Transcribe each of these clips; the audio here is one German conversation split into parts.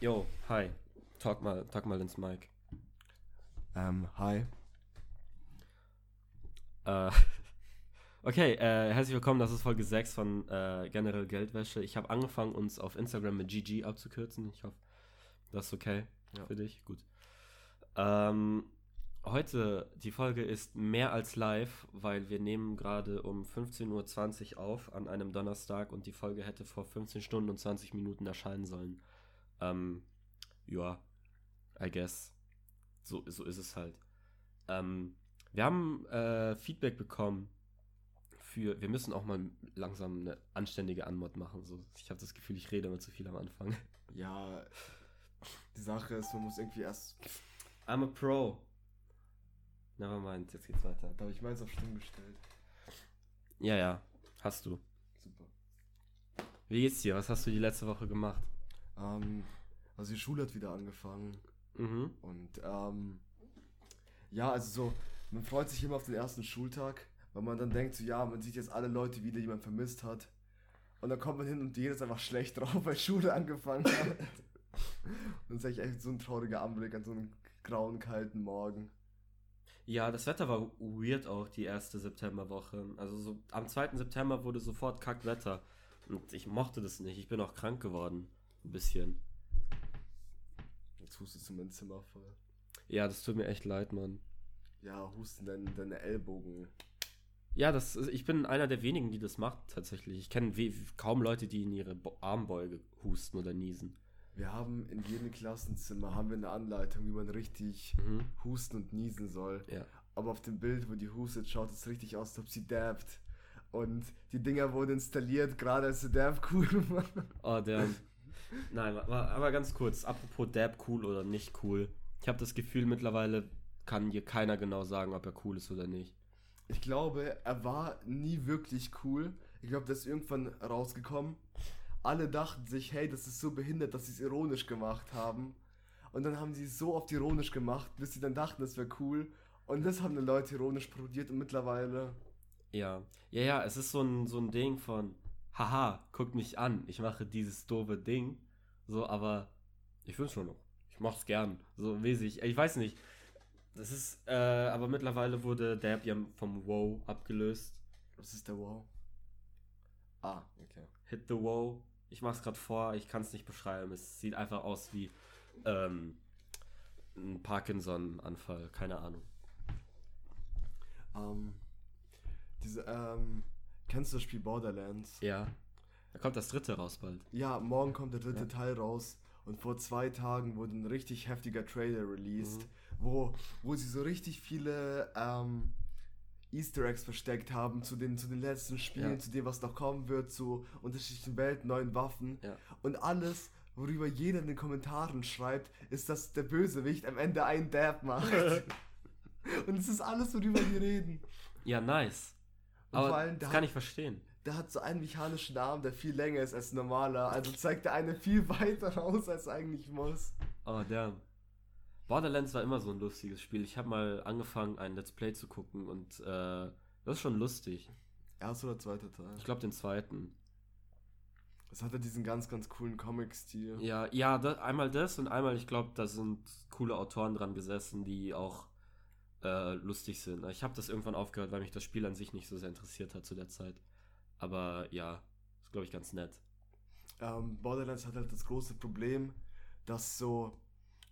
Yo, hi. Talk mal, talk mal ins Mic. Ähm, hi. Äh, okay, äh, herzlich willkommen. Das ist Folge 6 von äh, Generell Geldwäsche. Ich habe angefangen, uns auf Instagram mit GG abzukürzen. Ich hoffe, das ist okay Ja. für dich. Gut. Ähm, heute, die Folge ist mehr als live, weil wir nehmen gerade um 15.20 Uhr auf an einem Donnerstag und die Folge hätte vor 15 Stunden und 20 Minuten erscheinen sollen. Ähm, ja, I guess. So, so ist es halt. Ähm, wir haben äh, Feedback bekommen für, wir müssen auch mal langsam eine anständige Anmod machen. So, ich habe das Gefühl, ich rede immer zu viel am Anfang. Ja, die Sache ist, man muss irgendwie erst. I'm a Pro. Nevermind, jetzt geht's weiter. Da habe ich meins auf Stumm gestellt. Ja, ja, hast du. Super. Wie geht's dir? Was hast du die letzte Woche gemacht? Ähm, also die Schule hat wieder angefangen. Mhm. Und ähm, ja, also so, man freut sich immer auf den ersten Schultag, weil man dann denkt, so ja, man sieht jetzt alle Leute wieder, die man vermisst hat. Und dann kommt man hin und jeder ist einfach schlecht drauf, weil Schule angefangen hat. und das ist echt, echt so ein trauriger Anblick an so einem grauen, kalten Morgen. Ja, das Wetter war weird auch die erste Septemberwoche. Also so am 2. September wurde sofort Kackwetter. Und ich mochte das nicht. Ich bin auch krank geworden. Ein bisschen. Hustest du mein Zimmer voll. Ja, das tut mir echt leid, Mann. Ja, husten deine, deine Ellbogen. Ja, das ist, ich bin einer der wenigen, die das macht tatsächlich. Ich kenne kaum Leute, die in ihre Bo Armbeuge husten oder niesen. Wir haben in jedem Klassenzimmer haben wir eine Anleitung, wie man richtig Mhm. husten und niesen soll. Ja. Aber auf dem Bild, wo die hustet, schaut es richtig aus, als ob sie dabbt. Und die Dinger wurden installiert, gerade als sie Dab cool war. Oh, der. Nein, aber, ganz kurz. Apropos Dab cool oder nicht cool. Ich habe das Gefühl, mittlerweile kann hier keiner genau sagen, ob er cool ist oder nicht. Ich glaube, er war nie wirklich cool. Ich glaube, das ist irgendwann rausgekommen. Alle dachten sich, hey, das ist so behindert, dass sie es ironisch gemacht haben. Und dann haben sie es so oft ironisch gemacht, bis sie dann dachten, das wäre cool. Und das haben die Leute ironisch parodiert und mittlerweile. Ja. Ja, ja, es ist so ein, so ein Ding von, haha, guck mich an, ich mache dieses doofe Ding. So, aber ich will schon noch. Ich mach's gern. So mäßig. Ich weiß nicht. Das ist, äh, aber mittlerweile wurde Dab ja vom Wow abgelöst. Was ist der Wow? Ah, okay. Hit the Wow. Ich mach's gerade vor, ich kann es nicht beschreiben. Es sieht einfach aus wie ähm, ein Parkinson-Anfall, keine Ahnung. Ähm, diese, ähm, kennst du das Spiel Borderlands? Ja. Da kommt das dritte raus bald. Ja, morgen kommt der dritte Ja. Teil raus und vor zwei Tagen wurde ein richtig heftiger Trailer released, Mhm. wo, wo sie so richtig viele ähm, Easter Eggs versteckt haben zu den, zu den letzten Spielen, Ja. zu dem, was noch kommen wird, zu unterschiedlichen Welten, neuen Waffen. Ja. Und alles, worüber jeder in den Kommentaren schreibt, ist, dass der Bösewicht am Ende einen Dab macht. und es ist alles, worüber die reden. Ja, nice. Und Aber das kann ich verstehen. Der hat so einen mechanischen Arm, der viel länger ist als normaler. Also zeigt der eine viel weiter raus, als eigentlich muss. Oh, damn. Borderlands war immer so ein lustiges Spiel. Ich habe mal angefangen, ein Let's Play zu gucken und äh, das ist schon lustig. Erster oder zweiter Teil. Ich glaube den zweiten. Es hatte diesen ganz, ganz coolen Comic-Stil. Ja, ja, da, einmal das und einmal, ich glaube, da sind coole Autoren dran gesessen, die auch äh, lustig sind. Ich habe das irgendwann aufgehört, weil mich das Spiel an sich nicht so sehr interessiert hat zu der Zeit. Aber ja, ist glaube ich ganz nett. Ähm, Borderlands hat halt das große Problem, dass so.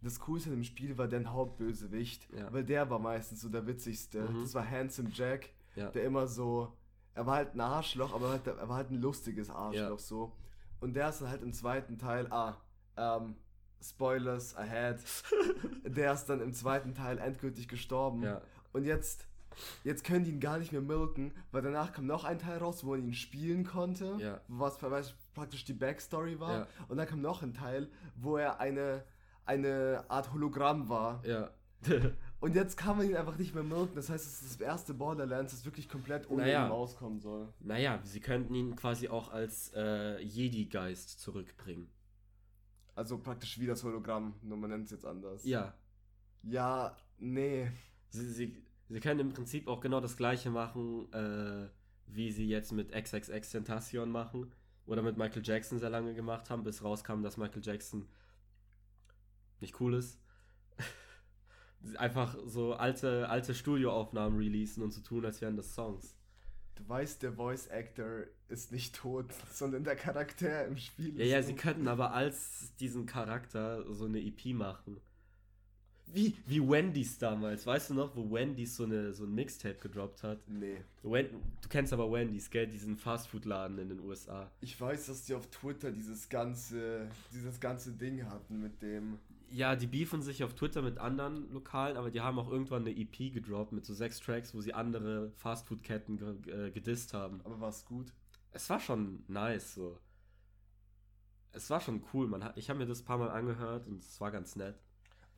Das Coolste im Spiel war der Hauptbösewicht, Ja. weil der war meistens so der witzigste. Mhm. Das war Handsome Jack, Ja. der immer so. Er war halt ein Arschloch, aber halt, er war halt ein lustiges Arschloch Ja. so. Und der ist dann halt im zweiten Teil. Ah, ähm, Spoilers ahead. der ist dann im zweiten Teil endgültig gestorben. Und jetzt, jetzt können die ihn gar nicht mehr milken, weil danach kam noch ein Teil raus, wo man ihn spielen konnte, Ja. was praktisch die Backstory war. Ja. Und dann kam noch ein Teil, wo er eine, eine Art Hologramm war. Ja. Und jetzt kann man ihn einfach nicht mehr milken. Das heißt, es ist das erste Borderlands, das wirklich komplett ohne Naja. ihn rauskommen soll. naja, sie könnten ihn quasi auch als äh, Jedi-Geist zurückbringen. Also praktisch wie das Hologramm, nur man nennt es jetzt anders. Ja. Ja, nee. Sie, sie, sie können im Prinzip auch genau das gleiche machen, äh, wie sie jetzt mit XXX Tentacion machen. Oder mit Michael Jackson sehr lange gemacht haben, bis rauskam, dass Michael Jackson nicht cool ist. Einfach so alte, alte Studioaufnahmen releasen und so tun, als wären das Songs. Du weißt, der Voice Actor ist nicht tot, sondern der Charakter im Spiel. Ja, ist ja, sie könnten aber als diesen Charakter so eine EP machen. Wie, wie Wendy's damals. Weißt du noch, wo Wendy's so, eine, so ein Mixtape gedroppt hat? Nee. Wen du kennst aber Wendy's, gell? Diesen Fastfood-Laden in den USA. Ich weiß, dass die auf Twitter dieses ganze, dieses ganze Ding hatten mit dem. Ja, die beefen sich auf Twitter mit anderen Lokalen, aber die haben auch irgendwann eine EP gedroppt mit so sechs Tracks, wo sie andere Fastfood-Ketten ge äh, gedisst haben. Aber war's gut? Es war schon nice, so. Es war schon cool, man. hat- Ich habe mir das ein paar Mal angehört und es war ganz nett.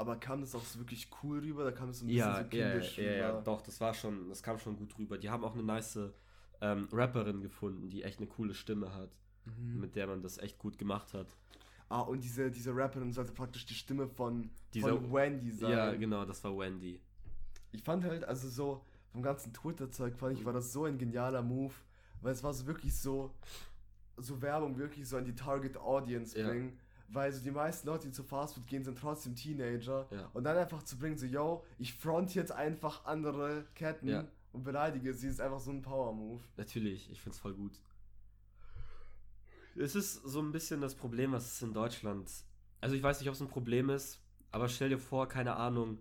Aber kam das auch so wirklich cool rüber? Da kam es so ein Ja, bisschen so ja, ja, kindisch ja, ja, rüber. doch, das war schon, das kam schon gut rüber. Die haben auch eine nice ähm, Rapperin gefunden, die echt eine coole Stimme hat, Mhm. mit der man das echt gut gemacht hat. Ah, und diese, diese Rapperin sollte praktisch die Stimme von, Dieser- von Wendy sein. Ja, genau, das war Wendy. Ich fand halt, also so, vom ganzen Twitter-Zeug fand ich, war das so ein genialer Move, weil es war so wirklich so, so Werbung wirklich so an die Target Audience Ja. Weil so die meisten Leute, die zu Fastfood gehen, sind trotzdem Teenager. Ja. Und dann einfach zu bringen, so, yo, ich front jetzt einfach andere Ketten Ja. und beleidige sie, ist einfach so ein Power-Move. Natürlich, ich find's voll gut. Es ist so ein bisschen das Problem, was es in Deutschland. Also ich weiß nicht, ob es ein Problem ist, aber stell dir vor, keine Ahnung,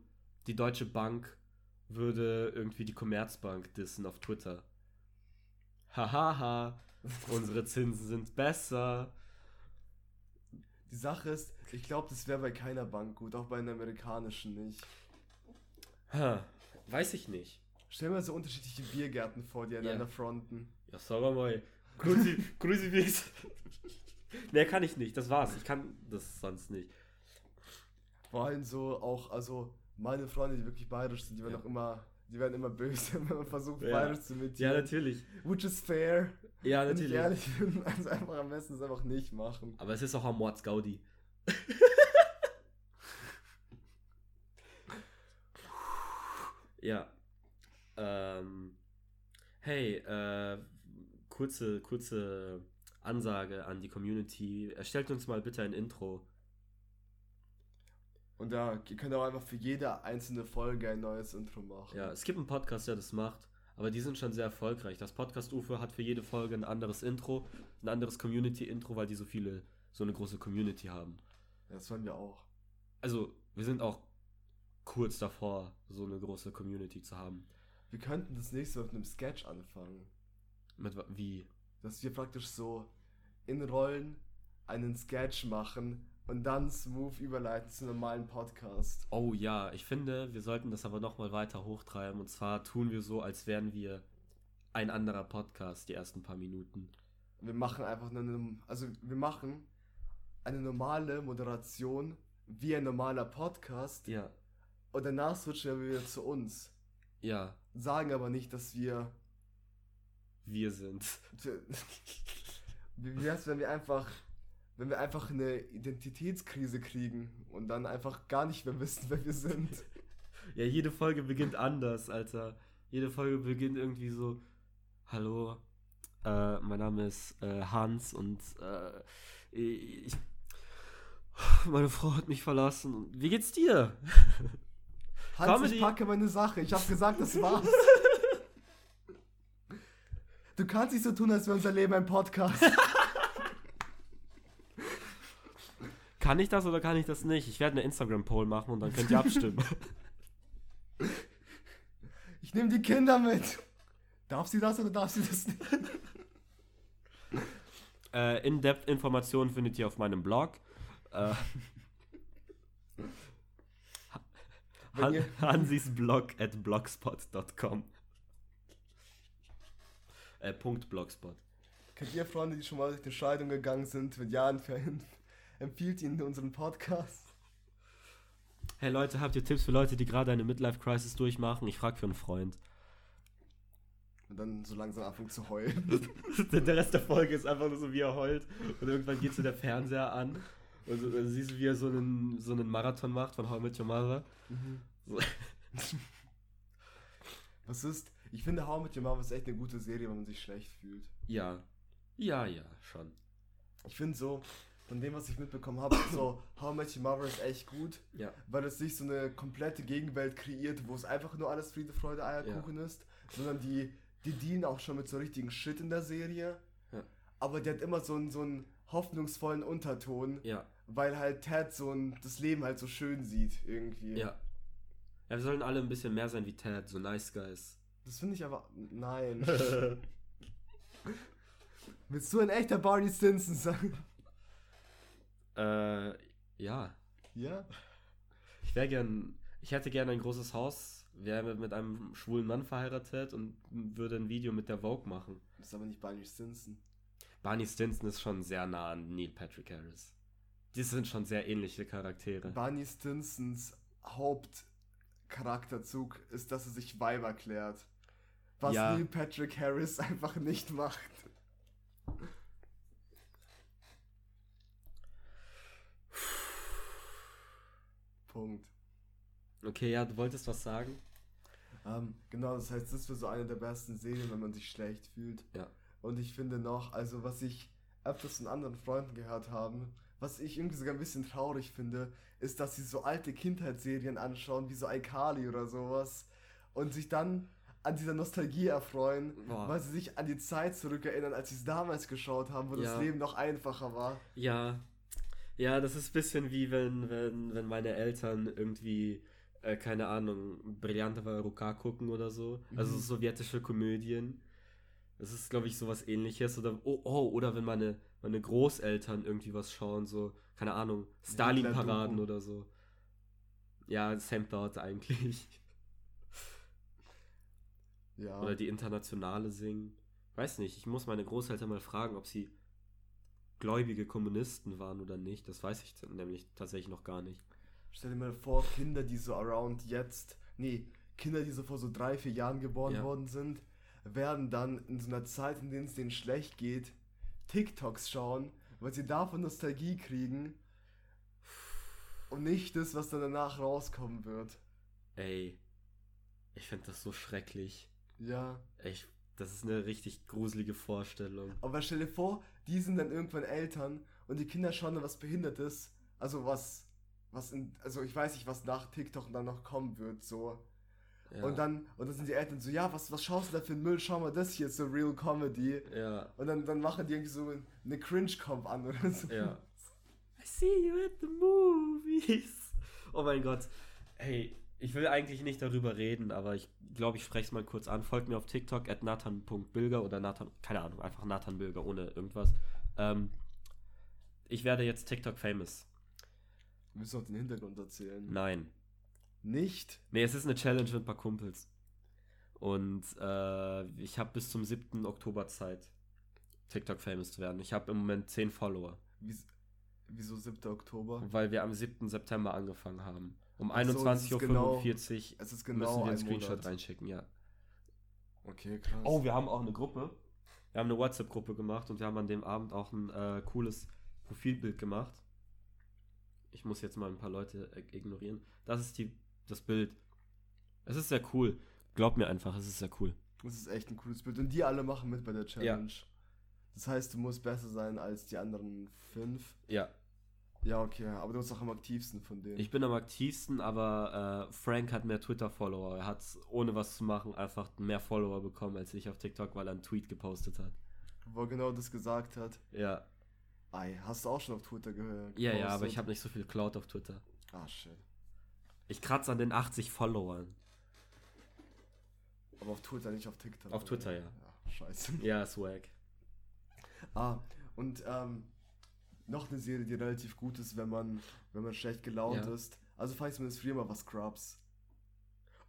die Deutsche Bank würde irgendwie die Commerzbank dissen auf Twitter. Hahaha, unsere Zinsen sind besser. Die Sache ist, ich glaube, das wäre bei keiner Bank gut, auch bei einer amerikanischen nicht. Ha, weiß ich nicht. Stell mir so unterschiedliche Biergärten vor, die einander fronten. Ja, sag mal. Cruci Crucifix. Mehr kann ich nicht, das war's. Ich kann das sonst nicht. Vor allem so auch, also meine Freunde, die wirklich bayerisch sind, die werden Ja. auch immer, die werden immer böse, wenn man versucht, Ja. bayerisch zu Ja, imitieren. natürlich. Which is fair. Ja, Wenn ich natürlich. ehrlich bin, also einfach am besten es einfach nicht machen. Aber es ist auch am Mords Gaudi. ja. Ähm, hey, äh, kurze, kurze Ansage an die Community. Erstellt uns mal bitte ein Intro. Und da ihr könnt auch einfach für jede einzelne Folge ein neues Intro machen. Ja, es gibt einen Podcast, der das macht, aber die sind schon sehr erfolgreich. Das Podcast UFO hat für jede Folge ein anderes Intro, ein anderes Community-Intro, weil die so viele, so eine große Community haben. Das wollen wir auch. Also, wir sind auch kurz davor, so eine große Community zu haben. Wir könnten das nächste Mal mit einem Sketch anfangen. Mit wie? Dass wir praktisch so in Rollen einen Sketch machen und dann smooth überleiten zu normalen Podcast. Oh ja, ich finde, wir sollten das aber nochmal weiter hochtreiben. Und zwar tun wir so, als wären wir ein anderer Podcast, die ersten paar Minuten. Wir machen einfach eine, also wir machen eine normale Moderation wie ein normaler Podcast Ja, und danach switchen wir wieder zu uns. ja, Sagen aber nicht, dass wir. wir sind. Wie wär's, wenn wir einfach. Wenn wir einfach eine Identitätskrise kriegen und dann einfach gar nicht mehr wissen, wer wir sind. Ja, jede Folge beginnt anders, Alter. Jede Folge beginnt irgendwie so: Hallo, äh, mein Name ist äh, Hans und äh, ich. Meine Frau hat mich verlassen. Wie geht's dir? Hans, Comedy. ich packe meine Sache. Ich habe gesagt, das war's. Du kannst nicht so tun, als wäre unser Leben ein Podcast. Kann ich das oder kann ich das nicht? Ich werde eine Instagram-Poll machen und dann könnt ihr abstimmen. Ich nehme die Kinder mit. Darf sie das oder darf sie das nicht? äh, In-Depth-Informationen findet ihr auf meinem Blog. Äh, Wenn Han Hansis Blog at blogspot.com. Äh, Punkt Blogspot. Kennt ihr Freunde, die schon mal durch die Scheidung gegangen sind, mit Jahren verhin? Empfiehlt ihnen unseren Podcast. Hey Leute, habt ihr Tipps für Leute, die gerade eine Midlife-Crisis durchmachen? Ich frage für einen Freund. Und dann so langsam anfangen zu heulen. der Rest der Folge ist einfach nur so, wie er heult. Und irgendwann geht so der Fernseher an. Und so, dann siehst du, wie er so einen, so einen Marathon macht von How I Met Your Mother. So. Was ist? Ich finde How I Met Your Mother ist echt eine gute Serie, wenn man sich schlecht fühlt. Ja. Ja, ja, schon. Ich finde so, von dem, was ich mitbekommen habe, so How Much Mother ist echt gut, Ja. weil es nicht so eine komplette Gegenwelt kreiert, wo es einfach nur alles Friede, Freude, Eierkuchen ist, sondern die, die dienen auch schon mit so richtigen Shit in der Serie. Ja. Aber die hat immer so einen, so einen hoffnungsvollen Unterton, Ja. weil halt Ted so ein, das Leben halt so schön sieht irgendwie. Ja. Ja, wir sollen alle ein bisschen mehr sein wie Ted, so nice guys. Das finde ich aber. Nein. Willst du ein echter Barney Stinson sein? Äh, ja. Ja. Ich wäre gern, ich hätte gern ein großes Haus, wäre mit, einem schwulen Mann verheiratet und würde ein Video mit der Vogue machen. Das ist aber nicht Barney Stinson. Barney Stinson ist schon sehr nah an Neil Patrick Harris. Die sind schon sehr ähnliche Charaktere. Barney Stinsons Hauptcharakterzug ist, dass er sich Weiber klärt. Was Ja. Neil Patrick Harris einfach nicht macht. Punkt. Okay, ja, du wolltest was sagen? Ähm, genau, das heißt, das wäre so eine der besten Serien, wenn man sich schlecht fühlt. Ja. Und ich finde noch, also was ich öfters von anderen Freunden gehört haben, was ich irgendwie sogar ein bisschen traurig finde, ist, dass sie so alte Kindheitsserien anschauen, wie so iCarly oder sowas, und sich dann an dieser Nostalgie erfreuen, Boah. weil sie sich an die Zeit zurückerinnern, als sie es damals geschaut haben, wo Ja. das Leben noch einfacher war. Ja. Ja, das ist ein bisschen wie wenn, wenn, wenn meine Eltern irgendwie, äh, keine Ahnung, Brillante Ruka gucken oder so. Also Mhm. sowjetische Komödien. Das ist, glaube ich, sowas ähnliches. Oder, oh, oh, oder wenn meine, meine Großeltern irgendwie was schauen, so, keine Ahnung, Stalin-Paraden oder so. Ja, same thought eigentlich. Ja. Oder die Internationale singen. Weiß nicht, ich muss meine Großeltern mal fragen, ob sie gläubige Kommunisten waren oder nicht. Das weiß ich nämlich tatsächlich noch gar nicht. Stell dir mal vor, Kinder, die so around jetzt, nee, Kinder, die so vor so drei, vier Jahren geboren Ja. worden sind, werden dann in so einer Zeit, in der es denen schlecht geht, TikToks schauen, weil sie davon Nostalgie kriegen und nicht das, was dann danach rauskommen wird. Ey, ich finde das so schrecklich. Ja. Ich, das ist eine richtig gruselige Vorstellung. Aber stell dir vor, die sind dann irgendwann Eltern und die Kinder schauen dann was Behindertes, also was, was in, also ich weiß nicht, was nach TikTok dann noch kommen wird, so. Ja. Und dann, und dann sind die Eltern so, ja, was, was schaust du da für einen Müll? Schau mal, das hier so Real Comedy. Ja, Und dann, dann machen die irgendwie so eine Cringe-Comp an oder so. ja. I see you at the movies. Oh mein Gott. Hey, ich will eigentlich nicht darüber reden, aber ich glaube, ich spreche es mal kurz an. Folgt mir auf TikTok at nathan.bilger oder Nathan, keine Ahnung, einfach Nathan Bilger ohne irgendwas. Ähm, ich werde jetzt TikTok famous. Wir müssen auch den Hintergrund erzählen. Nein. Nicht? Nee, es ist eine Challenge mit ein paar Kumpels. Und äh, ich habe bis zum 7. Oktober Zeit, TikTok famous zu werden. Ich habe im Moment 10 Follower, Wie, wieso 7. Oktober? weil wir am 7. September angefangen haben. Um Ach so, das ist 21.45 genau- Uhr Es ist müssen genau wir ein einen Screenshot Monat. reinschicken, ja. Okay, krass. Oh, wir haben auch eine Gruppe. Wir haben eine WhatsApp-Gruppe gemacht und wir haben an dem Abend auch ein äh, cooles Profilbild gemacht. Ich muss jetzt mal ein paar Leute äh, ignorieren. Das ist die, das Bild. Es ist sehr cool. Glaub mir einfach, es ist sehr cool. Das ist echt ein cooles Bild. Und die alle machen mit bei der Challenge. Das heißt, du musst besser sein als die anderen fünf. Ja, Ja, okay, aber du bist auch am aktivsten von denen. ich bin am aktivsten, aber äh, Frank hat mehr Twitter-Follower. Er hat ohne was zu machen einfach mehr Follower bekommen als ich auf TikTok, weil er einen Tweet gepostet hat. Wo er genau das gesagt hat. Ja, Ei, hast du auch schon auf Twitter gehört? ja, ja, aber ich habe nicht so viel Cloud auf Twitter. Ah, shit. Ich kratze an den 80 Followern. Aber auf Twitter, nicht auf TikTok. Auf oder? Twitter, ja. Ja, scheiße. Ja, swag. Ah, und ähm, noch eine Serie, die relativ gut ist, wenn man, wenn man schlecht gelaunt Ja. ist. Also falls man das früher mal was Scrubs.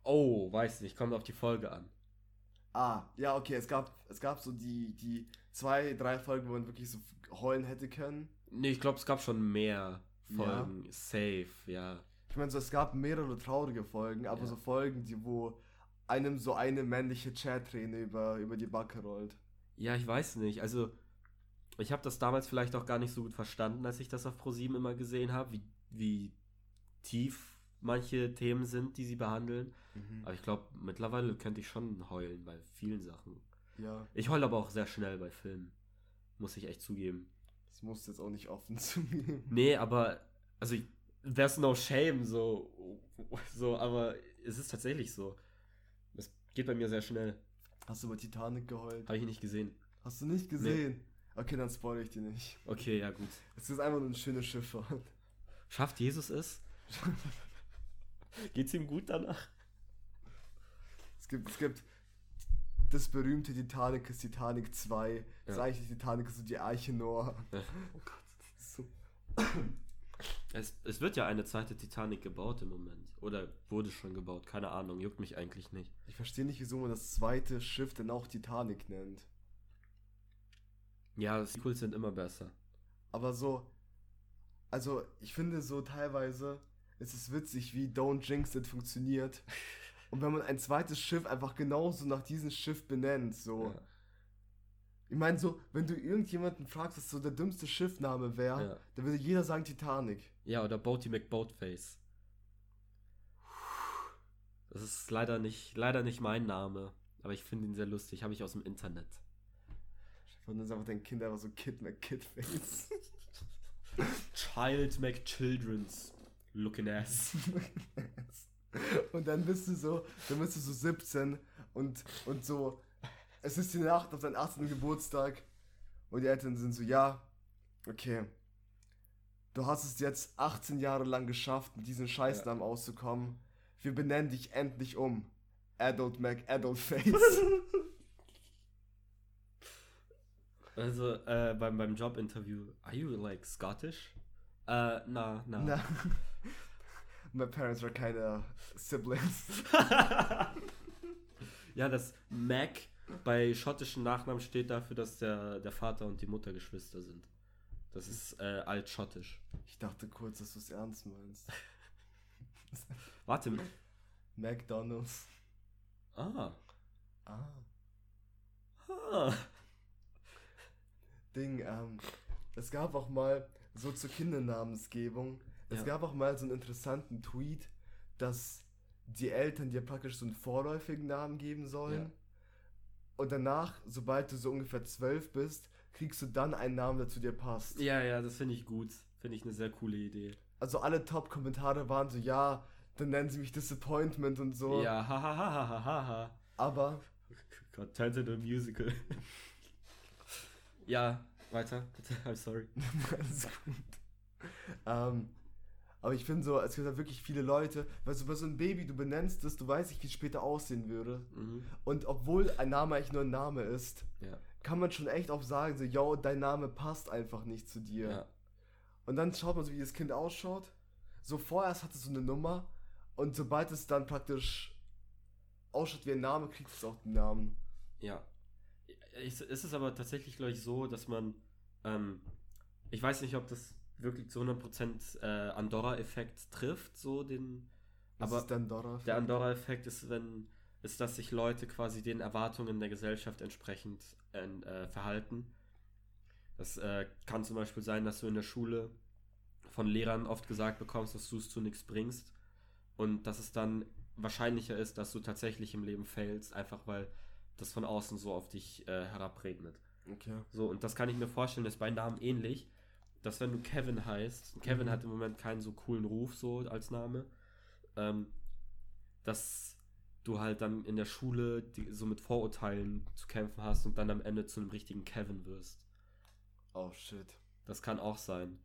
Oh, weiß nicht, kommt auf die Folge an. Ah, ja, okay, es gab, es gab so die, die zwei, drei Folgen, wo man wirklich so heulen hätte können. Nee, ich glaube, es gab schon mehr Ja. Folgen. Safe, ja. Ich meine, so, es gab mehrere traurige Folgen, aber Ja. so Folgen, die, wo einem so eine männliche Chat-Träne über, über die Backe rollt. Ja, ich weiß nicht. Also, ich habe das damals vielleicht auch gar nicht so gut verstanden, als ich das auf ProSieben immer gesehen habe, wie, wie tief manche Themen sind, die sie behandeln. Aber ich glaube, mittlerweile könnte ich schon heulen bei vielen Sachen. Ja. Ich heule aber auch sehr schnell bei Filmen. Muss ich echt zugeben. Das musst du jetzt auch nicht offen zugeben. Nee, aber, also, there's no shame, so, so, aber es ist tatsächlich so. Es geht bei mir sehr schnell. Hast du über Titanic geheult? Habe ich nicht gesehen. Hast du nicht gesehen? Okay, dann spoilere ich dir nicht. Okay, ja, gut. Es ist einfach nur eine schöne Schifffahrt. Schafft Jesus es? Geht's ihm gut danach? Es gibt, es gibt das berühmte Titanic ist Titanic 2. Das Ja. eigentliche Titanic ist so die Arche Noah. Oh Gott. So. Es, es wird ja eine zweite Titanic gebaut im Moment. Oder wurde schon gebaut, keine Ahnung, juckt mich eigentlich nicht. Ich verstehe nicht, wieso man das zweite Schiff denn auch Titanic nennt. Ja, Sequels sind immer besser. Aber so, also ich finde so teilweise, es ist witzig, wie Don't Jinx It funktioniert. Und wenn man ein zweites Schiff einfach genauso nach diesem Schiff benennt, so. Ja. Ich meine, so, wenn du irgendjemanden fragst, was so der dümmste Schiffname wäre, Ja. dann würde jeder sagen Titanic. Ja, oder Boaty McBoatface. Das ist leider nicht, leider nicht mein Name. Aber ich finde ihn sehr lustig. Habe ich aus dem Internet. Und dann ist einfach dein Kind einfach so Kid McKidface. Child McChildren's looking ass. und dann bist du so, dann bist du so 17 und, und so, es ist die Nacht auf deinen 18. Geburtstag und die Eltern sind so, ja, okay, du hast es jetzt 18 Jahre lang geschafft, mit diesem Scheißnamen auszukommen. Wir benennen dich endlich um. Adult Mac, Adult Face. Also, äh, beim, beim Jobinterview, are you like Scottish? Äh, na, na. Na, my parents are keine siblings. ja, das Mac bei schottischen Nachnamen steht dafür, dass der, der Vater und die Mutter Geschwister sind. Das ist äh, altschottisch. Ich dachte kurz, dass du es ernst meinst. Warte. McDonalds. Ah. Ah. ah. Ding, ähm, es gab auch mal so zur Kindernamensgebung, es Ja. gab auch mal so einen interessanten Tweet, dass die Eltern dir praktisch so einen vorläufigen Namen geben sollen. Ja. Und danach, sobald du so ungefähr zwölf bist, kriegst du dann einen Namen, der zu dir passt. Ja, ja, das finde ich gut. Finde ich eine sehr coole Idee. Also alle Top-Kommentare waren so, ja, dann nennen sie mich Disappointment und so. Ja, hahaha. Ha, ha, ha, ha. Aber turns into a musical. Ja, weiter, bitte. I'm sorry. Alles gut. Ähm, aber ich finde so, es gibt halt wirklich viele Leute, weil so bei so einem Baby, du benennst es, du weißt nicht, wie es später aussehen würde. Mhm. Und obwohl ein Name eigentlich nur ein Name ist, Ja, kann man schon echt auch sagen, so, yo, dein Name passt einfach nicht zu dir. ja. Und dann schaut man so, wie das Kind ausschaut. So vorerst hat es so eine Nummer und sobald es dann praktisch ausschaut wie ein Name, kriegt es auch den Namen. Ja. Es ist aber tatsächlich, glaube ich, so, dass man, ähm, ich weiß nicht, ob das wirklich zu 100% äh, Andorra-Effekt trifft, so den, Was aber ist dann Dora? der Andorra-Effekt ist, wenn, ist, dass sich Leute quasi den Erwartungen der Gesellschaft entsprechend äh, verhalten. Das äh, kann zum Beispiel sein, dass du in der Schule von Lehrern oft gesagt bekommst, dass du es zu nichts bringst und dass es dann wahrscheinlicher ist, dass du tatsächlich im Leben failst, einfach weil das von außen so auf dich äh, herabregnet. Okay. So, und das kann ich mir vorstellen, ist bei Namen ähnlich, dass wenn du Kevin heißt, Kevin Mhm. hat im Moment keinen so coolen Ruf so als Name, ähm, dass du halt dann in der Schule die, so mit Vorurteilen zu kämpfen hast und dann am Ende zu einem richtigen Kevin wirst. Oh shit. Das kann auch sein.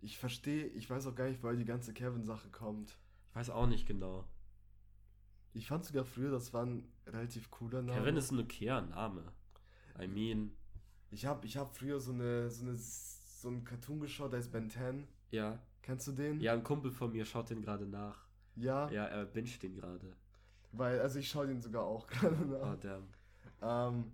Ich verstehe, ich weiß auch gar nicht, woher die ganze Kevin-Sache kommt. Ich weiß auch nicht genau. Ich fand sogar früher, das war ein relativ cooler Name. Kevin ist ein okayer Name. I mean, Ich habe ich hab früher so eine, so eine so einen Cartoon geschaut, der ist Ben 10. ja. Kennst du den? Ja, ein Kumpel von mir schaut den gerade nach. Ja, Ja, er binscht den gerade. weil, also ich schaue den sogar auch gerade Oh, nach. damn. Ähm,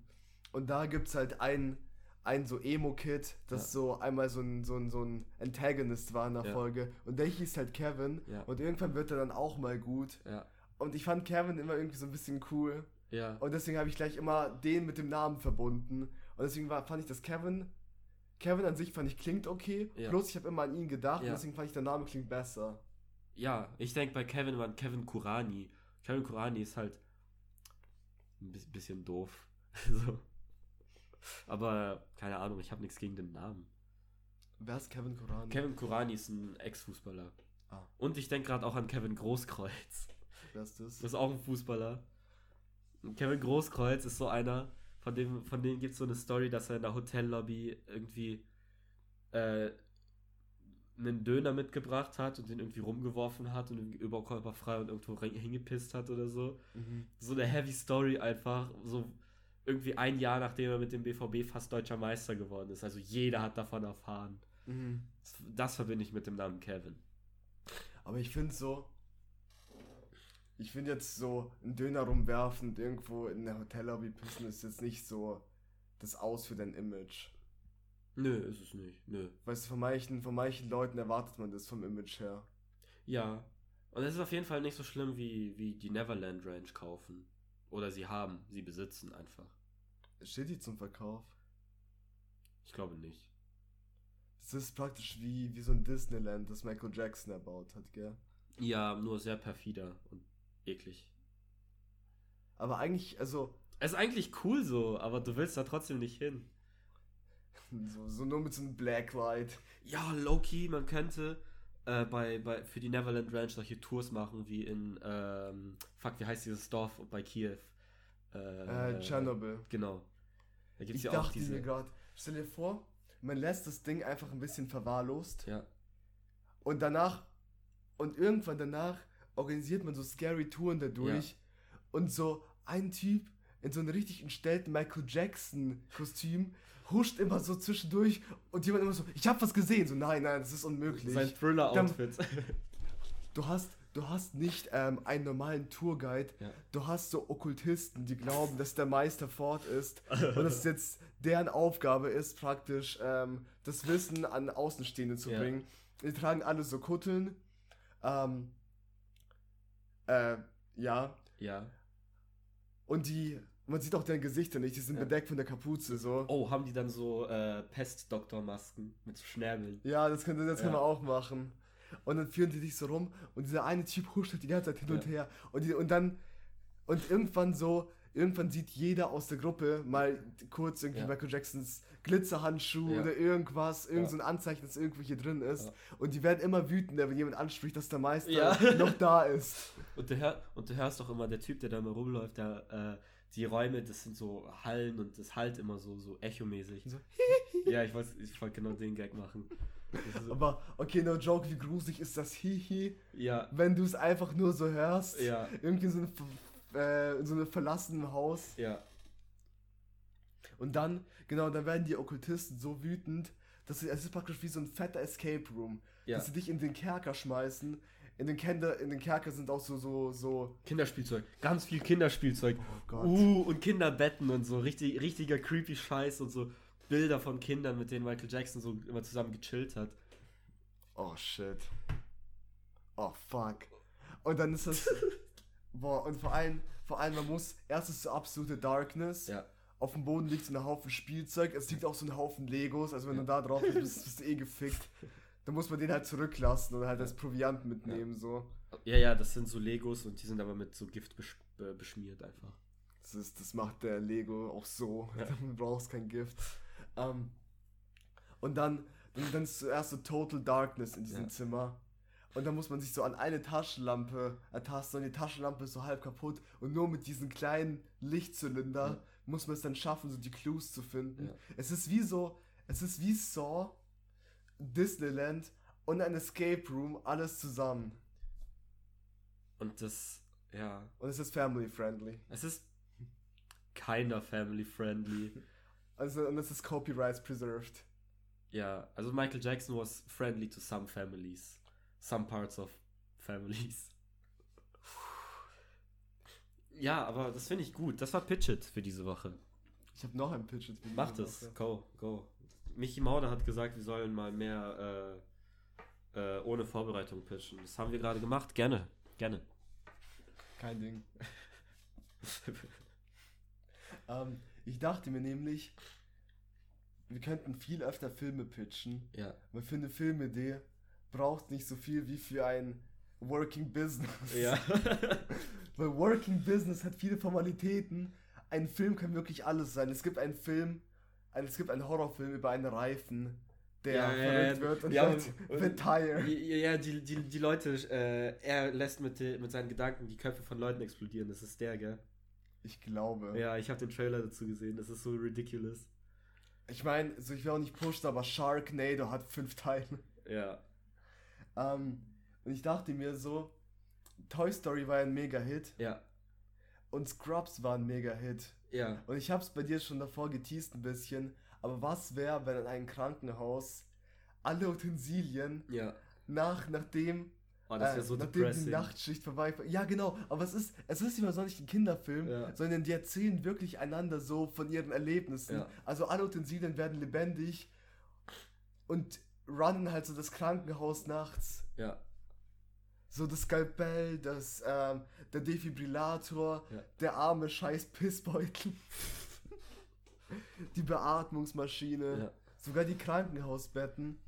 und da gibt es halt ein, ein so Emo-Kid, das Ja. so einmal so ein, so, ein, so ein Antagonist war in der Ja. Folge. Und der hieß halt Kevin. Ja. Und irgendwann wird er dann auch mal gut. Ja. Und ich fand Kevin immer irgendwie so ein bisschen cool. Ja. Und deswegen habe ich gleich immer den mit dem Namen verbunden. Und deswegen war, fand ich das Kevin. Kevin an sich fand ich klingt okay. Ja. Plus ich habe immer an ihn gedacht. Ja. Und deswegen fand ich der Name klingt besser. Ja, ich denke bei Kevin war Kevin Kurani. Kevin Kurani ist halt ein bi- bisschen doof. so. Aber keine Ahnung, ich habe nichts gegen den Namen. Wer ist Kevin Kurani? Kevin Kurani ist ein Ex-Fußballer. Ah. Und ich denke gerade auch an Kevin Großkreuz. Wer ist das? Das ist auch ein Fußballer. Kevin Großkreuz ist so einer, von dem, von dem gibt es so eine Story, dass er in der Hotellobby irgendwie äh, einen Döner mitgebracht hat und den irgendwie rumgeworfen hat und irgendwie überkörperfrei und irgendwo hingepisst hat oder so. Mhm. So eine heavy Story einfach, so irgendwie ein Jahr nachdem er mit dem BVB fast deutscher Meister geworden ist. Also jeder hat davon erfahren. Mhm. Das, das verbinde ich mit dem Namen Kevin. Aber ich finde so, ich finde jetzt so einen Döner rumwerfen irgendwo in der Hotellobby pissen ist jetzt nicht so das Aus für dein Image. Nö, ist es nicht. Nö. Weißt du, von manchen, von manchen Leuten erwartet man das vom Image her. Ja. Und es ist auf jeden Fall nicht so schlimm wie, wie die Neverland Ranch kaufen. Oder sie haben, sie besitzen einfach. Steht die zum Verkauf? Ich glaube nicht. Das ist praktisch wie, wie so ein Disneyland, das Michael Jackson erbaut hat, gell? Ja, nur sehr perfider und eklig. Aber eigentlich, also, Es ist eigentlich cool so, aber du willst da trotzdem nicht hin. so, so nur mit so einem Blacklight. Ja, Loki, man könnte äh, bei, bei, für die Neverland Ranch solche Tours machen wie in, ähm, fuck, wie heißt dieses Dorf bei Kiew? Äh, Tschernobyl. Genau. Da gibt es Ich ja auch dachte diese. mir gerade, stell dir vor, man lässt das Ding einfach ein bisschen verwahrlost Ja. und danach, und irgendwann danach organisiert man so scary Touren dadurch und so ein Typ in so einem richtig entstellten Michael Jackson Kostüm huscht immer so zwischendurch und jemand immer so, ich hab was gesehen. So, nein, nein, das ist unmöglich. Sein Thriller-Outfit. Du hast, du hast nicht ähm, einen normalen Tourguide, Ja. du hast so Okkultisten, die glauben, dass der Meister fort ist und dass es jetzt deren Aufgabe ist, praktisch ähm, das Wissen an Außenstehende zu Ja. bringen. Die tragen alle so Kutteln. Ähm, äh, ja. ja. Und die, man sieht auch deren Gesichter nicht, die sind Ja. bedeckt von der Kapuze so. Oh, haben die dann so äh, Pest-Doktor-Masken mit so Schnäbeln? Ja, das können, das können Ja. wir auch machen. Und dann führen die dich so rum und dieser eine Typ huscht halt die ganze Zeit hin und Ja. her. Und, die, und dann, und irgendwann so, irgendwann sieht jeder aus der Gruppe mal kurz irgendwie Ja. Michael Jacksons Glitzerhandschuh Ja. oder irgendwas, irgend Ja. so ein Anzeichen, dass irgendwo hier drin ist. Und die werden immer wütender, wenn jemand anspricht, dass der Meister noch da ist. Und du, hör, und du hörst doch immer, der Typ, der da immer rumläuft, der, äh, die Räume, das sind so Hallen und das halt immer so, so echomäßig. So, ja, ich wollte ich wollt genau den Gag machen. So, Aber okay, no joke, wie gruselig ist das Hihi, ja, wenn du es einfach nur so hörst. ja, Irgendwie so einem, äh, in so einem verlassenen Haus. ja. Und dann, genau, dann werden die Okkultisten so wütend, dass sie, es ist praktisch wie so ein fetter Escape Room, Ja. dass sie dich in den Kerker schmeißen. In den, Kinder, in den Kerker sind auch so, so, so. Kinderspielzeug. Ganz viel Kinderspielzeug. Oh Gott. Uh, und Kinderbetten und so. Richtig, richtiger creepy Scheiß und so Bilder von Kindern, mit denen Michael Jackson so immer zusammen gechillt hat. Oh shit. Oh fuck. Und dann ist das. boah, und vor allem, vor allem, man muss. Erst ist so absolute Darkness. Ja. Auf dem Boden liegt so ein Haufen Spielzeug. Es liegt auch so ein Haufen Legos. Also wenn du da drauf bist, bist, bist du eh gefickt. Dann muss man den halt zurücklassen und halt als Proviant mitnehmen, so. Ja, ja, das sind so Legos und die sind aber mit so Gift besch äh, beschmiert einfach. Das, ist, das macht der Lego auch so. Ja. Du brauchst kein Gift. Ähm, und dann, dann, dann ist zuerst so Total Darkness in diesem Ja. Zimmer. Und dann muss man sich so an eine Taschenlampe ertasten und die Taschenlampe ist so halb kaputt. Und nur mit diesem kleinen Lichtzylinder Ja. muss man es dann schaffen, so die Clues zu finden. Ja. Es ist wie so, es ist wie Saw, Disneyland und ein Escape Room, alles zusammen. Und das, ja, Und es ist family friendly. es ist kinder family friendly. Also, und es ist copyright preserved. Ja, also Michael Jackson was friendly to some families. Some parts of families. Ja, aber das finde ich gut. Das war Pitch It für diese Woche. Ich habe noch ein Pitch. jetzt für diese Mach das. Woche. Go, go. Michi Mauder hat gesagt, wir sollen mal mehr äh, äh, ohne Vorbereitung pitchen. Das haben wir gerade gemacht. Gerne. Gerne. Kein Ding. ähm, ich dachte mir nämlich, wir könnten viel öfter Filme pitchen, ja. weil für eine Filmidee braucht nicht so viel wie für ein Working Business. Ja. Weil Working Business hat viele Formalitäten. Ein Film kann wirklich alles sein. Es gibt einen Film, es gibt einen Horrorfilm über einen Reifen, der Ja, verrückt ja. wird und Ja, sagt, und- The Tire. Ja, die, die, die Leute, äh, er lässt mit, mit seinen Gedanken die Köpfe von Leuten explodieren. Das ist der, gell? Ich glaube. Ja, ich habe den Trailer dazu gesehen. Das ist so ridiculous. Ich meine, so ich will auch nicht pushen, aber Sharknado hat fünf Teile. Ja. Ähm, und ich dachte mir so, Toy Story war ein Mega-Hit Ja. und Scrubs war ein Mega-Hit. Ja. Und ich hab's bei dir schon davor geteased ein bisschen, aber was wäre, wenn in einem Krankenhaus alle Utensilien Ja. nach, nachdem, Oh, das äh, so nachdem die. Nachtschicht vorbei Ja, genau, aber es ist, es ist mal so nicht ein Kinderfilm, Ja. sondern die erzählen wirklich einander so von ihren Erlebnissen. Ja. Also alle Utensilien werden lebendig und runnen halt so das Krankenhaus nachts. Ja. So das Skalpell, das, ähm, der Defibrillator, Ja. der arme scheiß Pissbeutel, die Beatmungsmaschine, Ja. sogar die Krankenhausbetten.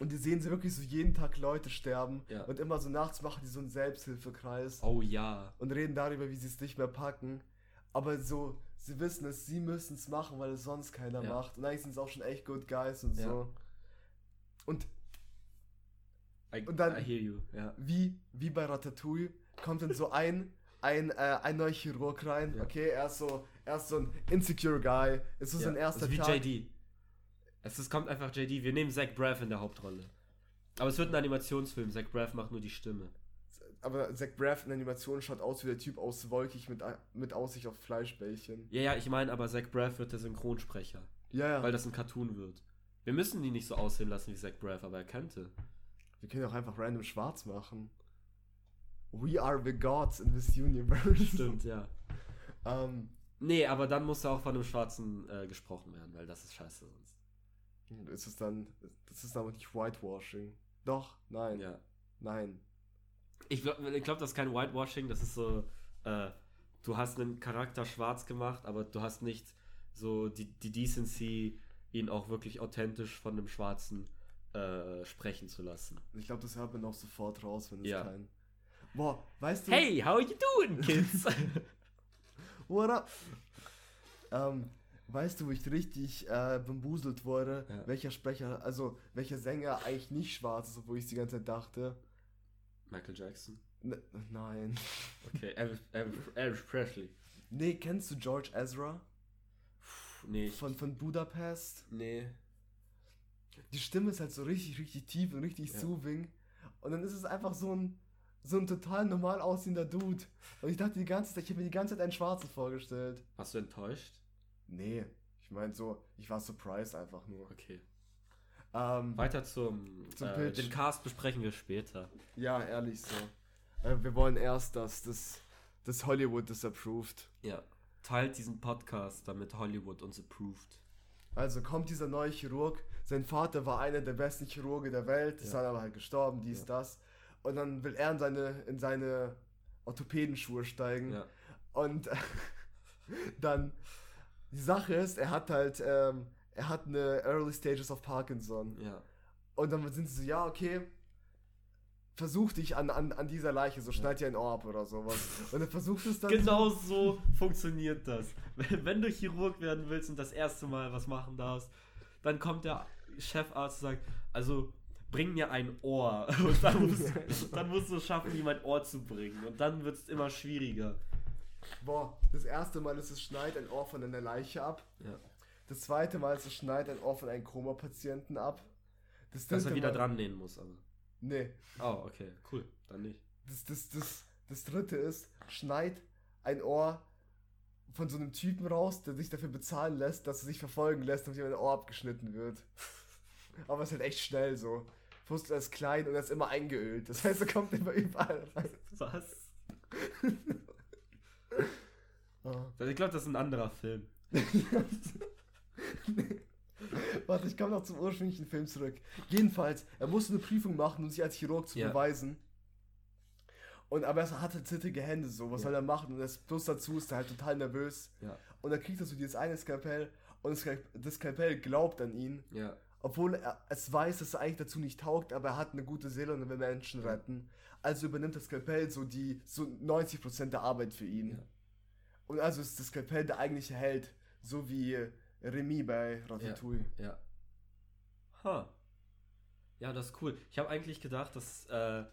Und die sehen sie wirklich so jeden Tag Leute sterben. Ja. Und immer so nachts machen die so einen Selbsthilfekreis Oh ja. und reden darüber, wie sie es nicht mehr packen. Aber so, sie wissen es, sie müssen es machen, weil es sonst keiner Ja. macht. Und eigentlich sind es auch schon echt good guys und Ja. so. Und I, Und dann- I hear you. Ja. wie, wie bei Ratatouille kommt dann so ein, ein, äh, ein neuer Chirurg rein. Ja. Okay, er ist so, er ist so ein insecure Guy. Es ist ja. sein erster ist wie Tag. JD. Es ist, kommt einfach JD. Wir nehmen Zach Braff in der Hauptrolle. Aber es wird ein Animationsfilm. Zach Braff macht nur die Stimme. Aber Zach Braff in der Animation schaut aus wie der Typ aus Wolkig mit, mit Aussicht auf Fleischbällchen. Ja, ja, ich meine, aber Zach Braff wird der Synchronsprecher. Ja, ja. Weil das ein Cartoon wird. Wir müssen ihn nicht so aussehen lassen wie Zach Braff, aber er könnte. Wir können auch einfach random schwarz machen. We are the gods in this universe. Stimmt, ja. ähm, Nee, aber dann muss er auch von einem Schwarzen äh, gesprochen werden, weil das ist scheiße sonst. ist es dann, das ist aber nicht Whitewashing. Doch, nein, Ja. nein. Ich glaube, ich glaub, das ist kein Whitewashing, das ist so, äh, du hast einen Charakter schwarz gemacht, aber du hast nicht so die, die Decency, ihn auch wirklich authentisch von einem Schwarzen äh, sprechen zu lassen. Ich glaube, das hört man auch sofort raus, wenn es Ja. kein. Boah, weißt du. Hey, how you doing, kids? What up? Ähm, weißt du, wo ich richtig äh, bambuselt wurde? Ja. Welcher Sprecher, also welcher Sänger eigentlich nicht schwarz ist, obwohl ich die ganze Zeit dachte. Michael Jackson. Ne, nein. Okay, Elvis, Elvis, Elvis Presley. Nee, kennst du George Ezra? Nee, Von, von Budapest? nee. Die Stimme ist halt so richtig, richtig tief und richtig Ja. soothing. Und dann ist es einfach so ein, so ein total normal aussehender Dude. Und ich dachte die ganze Zeit, ich habe mir die ganze Zeit einen Schwarzen vorgestellt. Warst du enttäuscht? Nee, ich meine so, ich war surprised einfach nur. Okay. Ähm, Weiter zum, Zum äh, Pitch. Den Cast besprechen wir später. ja, ehrlich so. Äh, wir wollen erst, dass das, das Hollywood das approved. Ja. Teilt diesen Podcast, damit Hollywood uns approved. Also kommt dieser neue Chirurg, sein Vater war einer der besten Chirurgen der Welt, ist Ja. dann aber halt gestorben, dies, Ja. das. Und dann will er in seine, in seine Orthopädenschuhe steigen. Ja. Und dann, die Sache ist, er hat halt, ähm, er hat eine Early Stages of Parkinson. Ja. Und dann sind sie so, ja, okay, versuch dich an, an, an dieser Leiche, so schneid dir ein Ohr ab oder sowas. Und er versucht es dann. Genau so funktioniert das. Wenn du Chirurg werden willst und das erste Mal was machen darfst, dann kommt der Chefarzt und sagt, also bring mir ein Ohr. Und dann musst, dann musst du es schaffen, ihm ein Ohr zu bringen. Und dann wird es immer schwieriger. Boah, das erste Mal ist es schneit ein Ohr von einer Leiche ab. Ja. Das zweite Mal ist es schneit ein Ohr von einem Koma-Patienten ab. Das Dass er wieder dran nähen muss, aber. Nee. Oh, okay, cool. Dann nicht. Das, das, das, das dritte ist, schneid ein Ohr von so einem Typen raus, der sich dafür bezahlen lässt, dass er sich verfolgen lässt, damit ihm ein Ohr abgeschnitten wird. Aber es ist halt echt schnell so. Fussel ist klein und er ist immer eingeölt. Das heißt, er kommt immer überall rein. Was? Ah. Ich glaube, das ist ein anderer Film. Warte, ich komme noch zum ursprünglichen Film zurück. Jedenfalls, er musste eine Prüfung machen, um sich als Chirurg zu Ja. beweisen. Und aber er hatte zittrige Hände so, was Ja. soll er machen? Und das, plus dazu ist er halt total nervös. Ja. Und dann kriegt er so dieses eine Skalpell und das, Skal- das Skalpell glaubt an ihn, Ja. obwohl er es weiß, dass er eigentlich dazu nicht taugt, aber er hat eine gute Seele und er will Menschen retten. Also übernimmt das Skalpell so die so 90% der Arbeit für ihn. Und also ist das Skalpell der eigentliche Held, so wie Remy bei Ratatouille. Ja. Ha. Ja, das ist cool. Ich habe eigentlich gedacht, dass äh,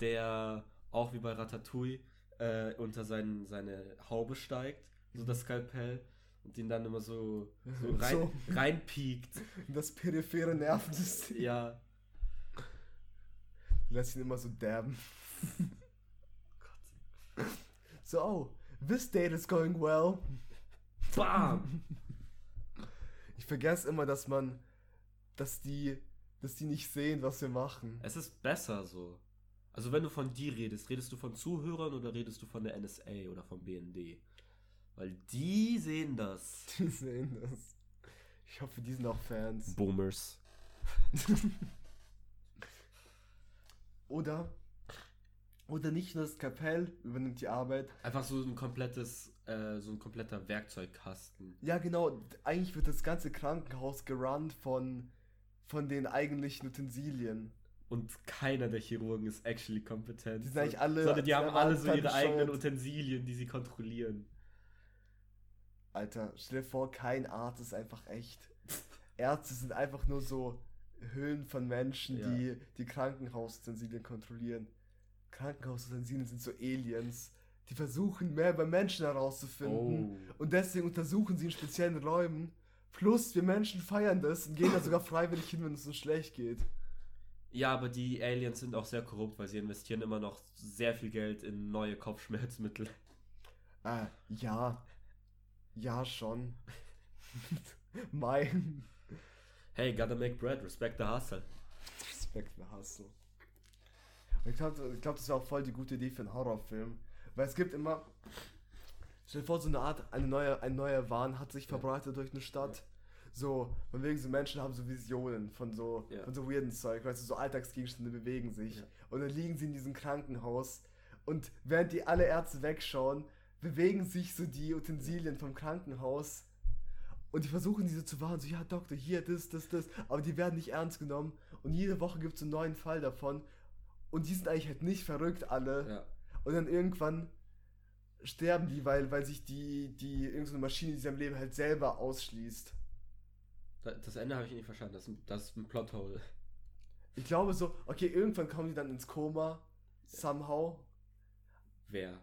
der auch wie bei Ratatouille äh, unter sein, seine Haube steigt, so das Skalpell, und ihn dann immer so, so, rein, So. reinpiekt. Das periphere Nervensystem. Ja. Lässt ihn immer so dabben. So, oh, this date is going well. Bam! Ich vergesse immer, dass man, dass die, dass die nicht sehen, was wir machen. Es ist besser so. Also wenn du von die redest, redest du von Zuhörern oder redest du von der NSA oder vom BND? Weil die sehen das. Die sehen das. Ich hoffe, die sind auch Fans. Boomers. Oder, oder nicht nur das Kapell übernimmt die Arbeit. Einfach so ein komplettes, äh, so ein kompletter Werkzeugkasten. Ja, genau. Eigentlich wird das ganze Krankenhaus gerannt von, von den eigentlichen Utensilien. Und keiner der Chirurgen ist actually kompetent. Die sind eigentlich alle- Sondern die haben alle so ihre eigenen. Utensilien, die sie kontrollieren. Alter, stell dir vor, kein Arzt ist einfach echt. Ärzte sind einfach nur so Höhlen von Menschen, Ja. die die Krankenhausutensilien kontrollieren. Krankenhausutensilien sind so Aliens, die versuchen mehr über Menschen herauszufinden. Oh. Und deswegen untersuchen sie in speziellen Räumen. Plus, wir Menschen feiern das und gehen da sogar freiwillig hin, wenn es uns schlecht geht. Ja, aber die Aliens sind auch sehr korrupt, weil sie investieren immer noch sehr viel Geld in neue Kopfschmerzmittel. Ah, ja. Ja, schon. mein Hey, gotta make bread, respect the hustle. Respekt für Hustle. Ich glaube, glaub, das wäre auch voll die gute Idee für einen Horrorfilm. Weil es gibt immer. Stell dir vor, so eine Art, eine neue, ein neuer Wahn hat sich verbreitet durch eine Stadt. So, von wegen so Menschen haben so Visionen von so, von so weirden Zeug, weißt du, so Alltagsgegenstände bewegen sich. Und dann liegen sie in diesem Krankenhaus und während die alle Ärzte wegschauen, bewegen sich so die Utensilien vom Krankenhaus und die versuchen diese zu warnen, so, ja, Doktor, hier, das, das, das, aber die werden nicht ernst genommen und jede Woche gibt es einen neuen Fall davon und die sind eigentlich halt nicht verrückt alle Ja. und dann irgendwann sterben die, weil, weil sich die, die, irgendeine Maschine, die sie am Leben halt selber ausschließt. Da- Das Ende habe ich nicht verstanden. Das ist ein, das ist ein Plothole. Ich glaube so, okay, irgendwann kommen die dann ins Koma, somehow, Wer?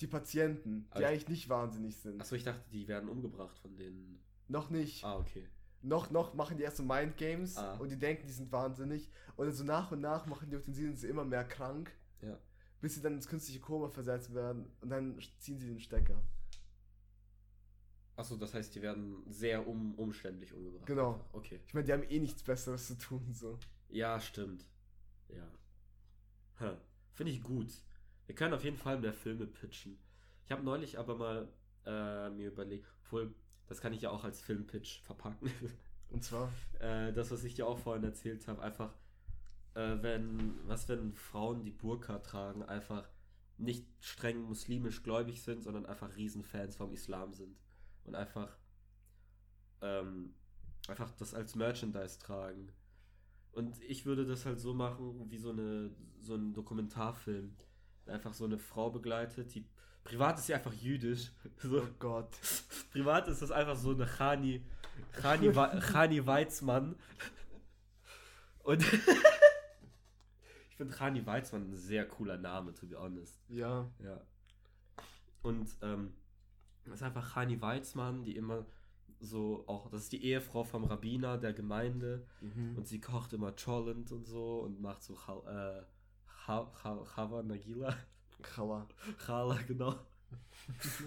die Patienten, die Also- eigentlich nicht wahnsinnig sind. Achso, ich dachte, die werden umgebracht von den. Noch nicht. Ah, okay. Noch, noch machen die erst so Mindgames Ah. und die denken, die sind wahnsinnig. Und dann so nach und nach machen die Utensilien sie immer mehr krank, Ja. bis sie dann ins künstliche Koma versetzt werden und dann ziehen sie den Stecker. Achso, das heißt, die werden sehr um, umständlich umgebracht. Genau. Einfach. Okay. Ich meine, die haben eh nichts Besseres zu tun, so. Ja, stimmt. Ja. Hm. Finde ich gut. Wir können auf jeden Fall mehr Filme pitchen. Ich habe neulich aber mal äh, mir überlegt, obwohl, das kann ich ja auch als Filmpitch verpacken. Und zwar, äh, das, was ich dir auch vorhin erzählt habe, einfach, äh, wenn, was, wenn Frauen, die Burka tragen, einfach nicht streng muslimisch gläubig sind, sondern einfach Riesenfans vom Islam sind. Und einfach, ähm, einfach das als Merchandise tragen. Und ich würde das halt so machen, wie so, eine, so ein Dokumentarfilm. Einfach so eine Frau begleitet, die privat ist sie einfach jüdisch. So, oh Gott. Privat ist das einfach so eine Chani, Chani, Chani Weizmann. Und ich finde Chani Weizmann ein sehr cooler Name, to be honest. Ja. Ja. Und ähm, das ist einfach Chani Weizmann, die immer so auch, das ist die Ehefrau vom Rabbiner der Gemeinde Mhm. und sie kocht immer Cholent und so und macht so äh, Cha- Cha- Chava Nagila. Chava. Chala, genau.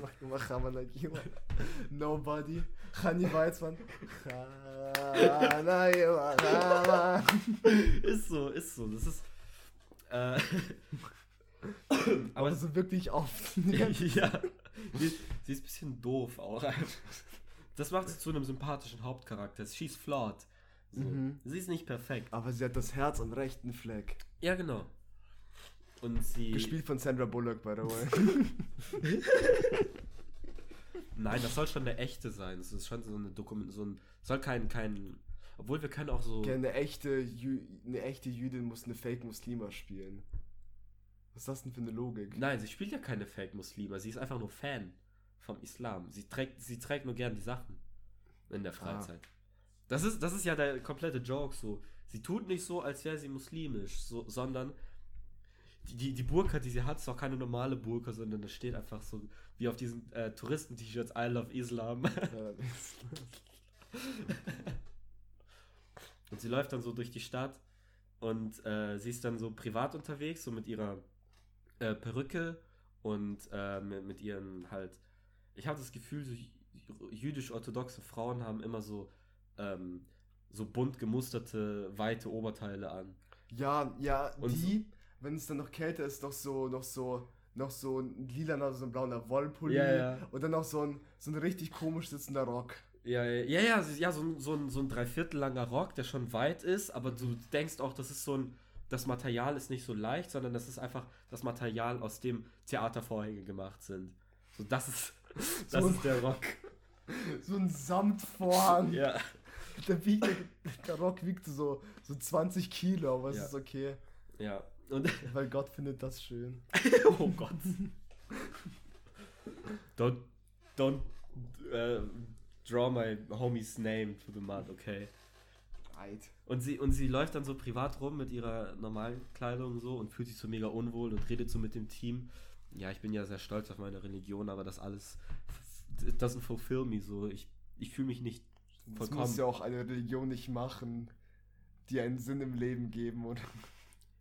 Mach mal Chava Nagila. Nobody. Chani Weizmann. Chava. ist so, ist so. Das ist. Äh, Aber aber so wirklich oft. ja, sie, sie ist ein bisschen doof auch. Das macht sie zu einem sympathischen Hauptcharakter. She's flawed. So. Mhm. Sie ist nicht perfekt. Aber sie hat das Herz am rechten Fleck. Ja, genau. Und sie. Gespielt von Sandra Bullock, by the way. Nein, das soll schon eine echte sein. Das ist schon so eine Dokument. So ein, soll kein, kein. Obwohl wir können auch so. Okay, eine echte, Jü eine echte Jüdin muss eine Fake Muslima spielen. Was ist das denn für eine Logik? Nein, sie spielt ja keine Fake-Muslime. Sie ist einfach nur Fan vom Islam. Sie trägt, sie trägt nur gern die Sachen. in der Freizeit. Das, ist, das ist ja der komplette Joke so. Sie tut nicht so, als wäre sie muslimisch, so, sondern die, die, Burka, die sie hat, ist auch keine normale Burka, sondern da steht einfach so, wie auf diesen äh, Touristen-T-Shirts, I love Islam. Und sie läuft dann so durch die Stadt und äh, sie ist dann so privat unterwegs, so mit ihrer äh, Perücke und äh, mit, mit ihren halt. Ich habe das Gefühl, so jü- jüdisch-orthodoxe Frauen haben immer so, ähm, so bunt gemusterte, weite Oberteile an. ja, ja Und die, wenn es dann noch kälter ist, noch so, noch so, noch so ein lilaner, so ein blauer Wollpulli. Ja, ja. Und dann noch so ein, so ein richtig komisch sitzender Rock. Ja, ja, ja, ja, so- so, ein- so, ein, so ein dreiviertel langer Rock, der schon weit ist, aber du denkst auch, das ist so ein, das Material ist nicht so leicht, sondern das ist einfach das Material, aus dem Theatervorhänge gemacht sind. So, das ist, das So- ist der Rock. So ein Samtvorhang. Ja. Der, wiegt, der, der Rock wiegt so, so 20 Kilo, aber es Ja. ist okay. Ja. Und, Weil Gott findet das schön. oh Gott. Don't, don't äh, draw my homie's name to the mud, okay? Right. Und sie, und sie läuft dann so privat rum mit ihrer normalen Kleidung so und fühlt sich so mega unwohl und redet so mit dem Team. Ja, ich bin ja sehr stolz auf meine Religion, aber das alles it doesn't fulfill me so. Ich, ich fühle mich nicht Das vollkommen. muss ja auch eine Religion nicht machen, die einen Sinn im Leben geben, oder?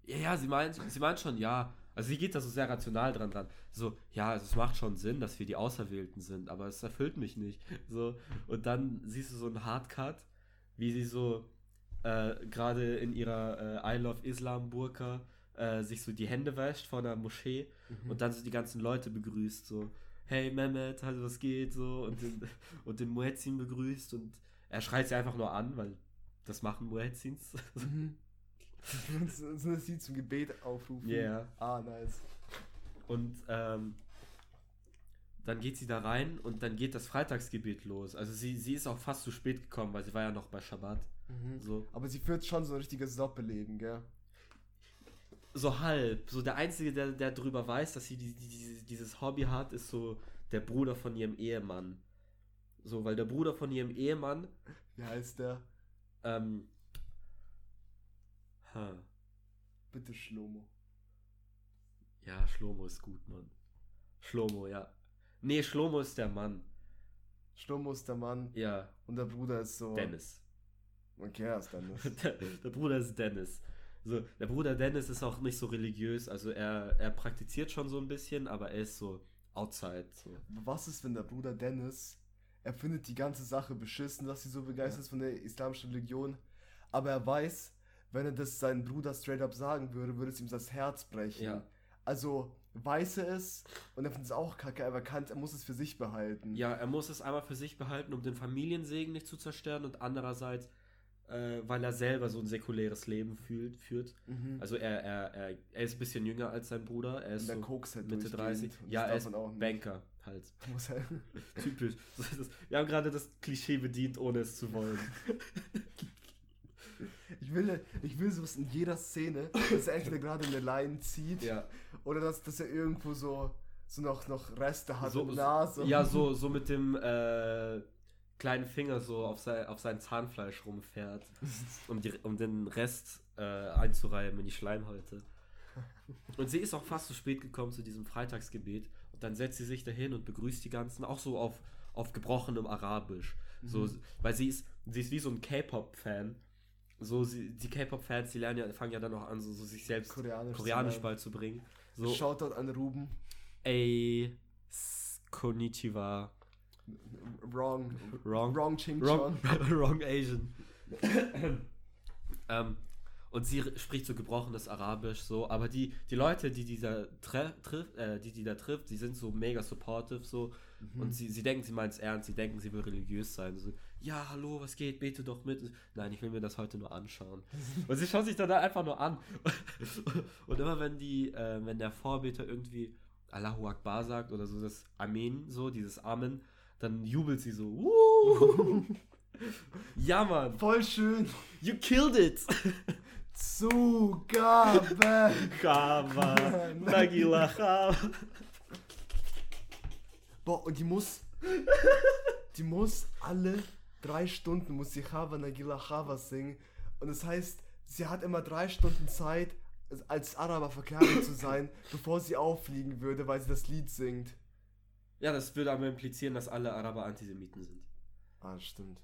Ja, ja, sie meint, sie meint schon, ja. Also sie geht da so sehr rational dran dran. So, ja, also es macht schon Sinn, dass wir die Auserwählten sind, aber es erfüllt mich nicht. So, und dann siehst du so einen Hardcut, wie sie so äh, gerade in ihrer äh, I Love Islam Burka äh, sich so die Hände wäscht vor einer Moschee und dann so die ganzen Leute begrüßt, so, hey Mehmet, also was geht, so, und den, und den Muezzin begrüßt und er schreit sie einfach nur an, weil das machen Muezzins. Mhm. So, dass sie zum Gebet aufrufen. Yeah. Ah, nice. Und ähm, dann geht sie da rein und dann geht das Freitagsgebet los. Also sie, sie ist auch fast zu spät gekommen, weil sie war ja noch bei Schabbat. So, Aber sie führt schon so ein richtiges Doppelleben, gell? so halb. So der Einzige, der, der darüber weiß, dass sie die, die, dieses- dieses Hobby hat, ist so der Bruder von ihrem Ehemann. So, weil der Bruder von ihrem Ehemann, Wie heißt der? ähm, ha, Bitte Schlomo. ja, Schlomo ist gut, Mann. Schlomo, ja. Nee, Schlomo ist der Mann. Schlomo ist der Mann Ja, und der Bruder ist so. Dennis. Okay, er ist Dennis. der, der Bruder ist Dennis. So, der Bruder Dennis ist auch nicht so religiös, also er, er praktiziert schon so ein bisschen, aber er ist so outside. So. Was ist, wenn der Bruder Dennis, er findet die ganze Sache beschissen, dass sie so begeistert ist von der islamischen Religion, aber er weiß, wenn er das seinem Bruder straight up sagen würde, würde es ihm das Herz brechen. Ja. Also weiß er es und er findet es auch kacke, aber er kann, er muss es für sich behalten. Ja, er muss es einmal für sich behalten, um den Familiensegen nicht zu zerstören und andererseits, äh, weil er selber so ein säkuläres Leben fühlt, führt. Mhm. Also er, er, er, er ist ein bisschen jünger als sein Bruder, er ist Und der so kokst halt Mitte durchgehend 30. und Ja, er ist. Banker halt. Muss er, Typisch. Wir haben gerade das Klischee bedient, ohne es zu wollen. ich, will, ich will sowas in jeder Szene, dass er entweder gerade eine Line zieht Ja. oder dass, dass er irgendwo so, so noch, noch Reste hat So- in der Nase. Ja, so, so mit dem äh, kleinen Finger so auf sein, auf sein Zahnfleisch rumfährt, um, die, um den Rest äh, einzureiben in die Schleimhäute. Und sie ist auch fast zu spät gekommen zu diesem Freitagsgebet. Und dann setzt sie sich dahin und begrüßt die ganzen, auch so auf, auf gebrochenem Arabisch. So, Mhm. weil sie ist, sie ist wie so ein K-Pop-Fan. So, sie, die K-Pop-Fans, die lernen ja, fangen ja dann auch an, so, so sich selbst Koreanisch zu Koreanisch beizubringen. So, Shoutout an Ruben. ey, konnichiwa. Wrong. Wrong. Wrong Ching Wrong, wrong Asian. ähm, und sie spricht so gebrochenes Arabisch, so, aber die, die Leute, die dieser tre trifft, äh, die, die da trifft, die sind so mega supportive, so, Mhm. und sie, sie denken, sie meint es ernst, sie denken, sie will religiös sein, so, ja, hallo, was geht, bete doch mit. Nein, ich will mir das heute nur anschauen. und sie schaut sich dann da einfach nur an. und immer wenn die, äh, wenn der Vorbeter irgendwie Allahu Akbar sagt oder so das Amen, so, dieses Amen, dann jubelt sie so, ja, Mann, Voll schön. you killed it! Zugabe. Chava, Nagila, Chava. Boah, und die muss. Die muss alle drei Stunden muss sie Chava Nagila Chava singen. Und das heißt, sie hat immer drei Stunden Zeit, als Araber verkleidet zu sein, bevor sie auffliegen würde, weil sie das Lied singt. Ja, das würde aber implizieren, dass alle Araber Antisemiten sind. Ah, stimmt.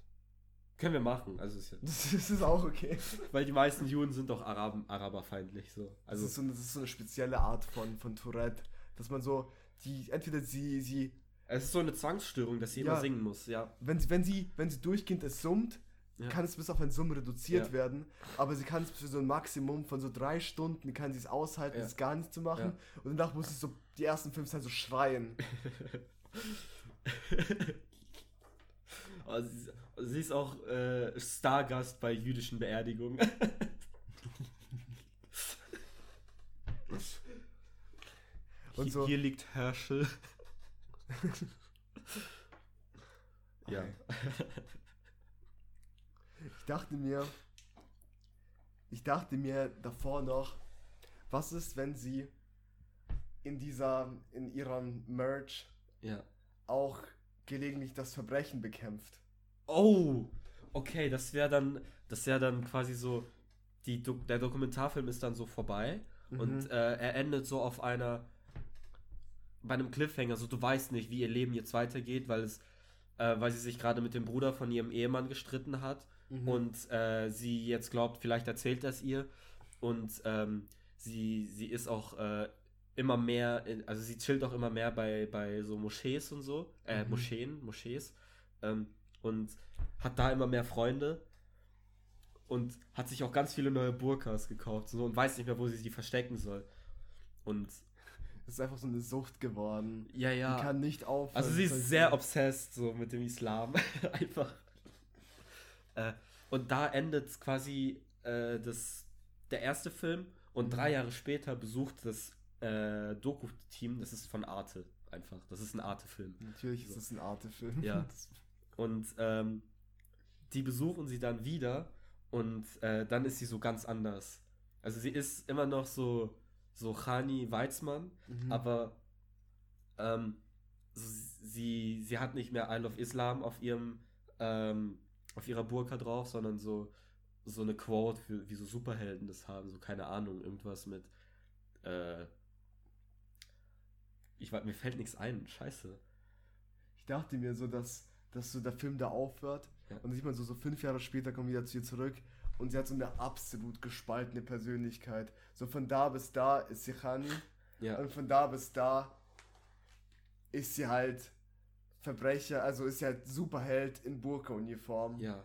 Können wir machen, also ist ja, Das, das ist auch okay. weil die meisten Juden sind doch Araben, araberfeindlich so. Also das ist, so, eine- das ist so eine spezielle Art von, von Tourette, dass man so, die, entweder sie, sie, es ist so eine Zwangsstörung, dass sie Ja. immer singen muss, ja. wenn sie, wenn sie, wenn sie durchgehend es summt, Ja. kann es bis auf ein Summen reduziert Ja. werden, aber sie kann es für so ein Maximum von so drei Stunden, kann sie es aushalten, Ja. es gar nicht zu machen und danach muss sie so die ersten fünf Zeit so schreien. Aber sie, ist auch äh, Stargast bei jüdischen Beerdigungen. Und so. Hier liegt Herschel. ja. Ich dachte mir, ich dachte mir davor noch, was ist, wenn sie in dieser, in ihrem Merch Ja. auch gelegentlich das Verbrechen bekämpft. Oh, okay, das wäre dann, das wäre dann quasi so, die der Dokumentarfilm ist dann so vorbei und Mhm. äh, er endet so auf einer, bei einem Cliffhanger, so du weißt nicht, wie ihr Leben jetzt weitergeht, weil es, äh, weil sie sich gerade mit dem Bruder von ihrem Ehemann gestritten hat Mhm. und äh, sie jetzt glaubt, vielleicht erzählt das ihr und ähm, sie, sie ist auch äh, immer mehr, in, also sie chillt auch immer mehr bei, bei so Moschees und so, äh, Mhm. Moscheen, Moschees ähm, und hat da immer mehr Freunde und hat sich auch ganz viele neue Burkas gekauft so, und weiß nicht mehr, wo sie sie verstecken soll. Und Es ist einfach so eine Sucht geworden. ja, Die ja. kann nicht aufhören. Also sie ist sehr obsessed so mit dem Islam. Einfach. Äh, und da endet quasi äh, das, der erste Film und Mhm. drei Jahre später besucht das äh, Doku-Team, das ist von Arte einfach. Das ist ein Arte-Film. Natürlich ist es ein Arte-Film. Ja. Und ähm, die besuchen sie dann wieder und äh, dann ist sie so ganz anders. Also sie ist immer noch so, so Khani Weizmann, Mhm. aber ähm, so sie, sie hat nicht mehr I Love Islam auf ihrem ähm, auf ihrer Burka drauf, sondern so so eine Quote, für, wie so Superhelden das haben, so keine Ahnung, irgendwas mit äh, ich weiß, mir fällt nichts ein, scheiße. Ich dachte mir so, dass, dass so der Film da aufhört Ja. und dann sieht man so, so fünf Jahre später kommen wir wieder zu ihr zurück und sie hat so eine absolut gespaltene Persönlichkeit. So von da bis da ist sie Khani Ja, und von da bis da ist sie halt Verbrecher, also ist sie halt Superheld in Burka-Uniform. ja.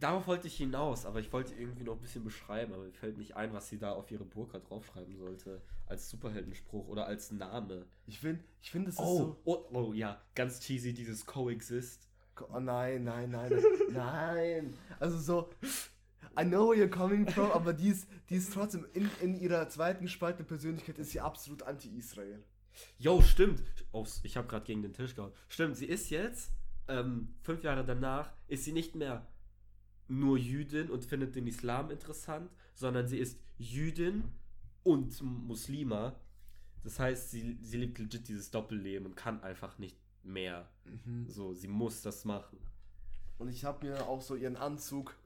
Darauf wollte ich hinaus, aber ich wollte irgendwie noch ein bisschen beschreiben, aber mir fällt nicht ein, was sie da auf ihre Burka draufschreiben sollte. Als Superheldenspruch oder als Name. Ich finde, ich finde, ist Oh, so. oh, oh, ja, ganz cheesy, dieses Coexist. Oh nein, nein, nein, nein. Also so, I know where you're coming from, aber die ist, die ist trotzdem in, in ihrer zweiten gespaltenen Persönlichkeit ist sie absolut anti-Israel. Jo, stimmt. Oh, ich habe gerade gegen den Tisch gehauen. Stimmt, sie ist jetzt, ähm, fünf Jahre danach, ist sie nicht mehr nur Jüdin und findet den Islam interessant, sondern sie ist Jüdin und Muslima. Das heißt, sie, sie lebt legit dieses Doppelleben und kann einfach nicht mehr. So, sie muss das machen. Und ich habe mir auch so ihren Anzug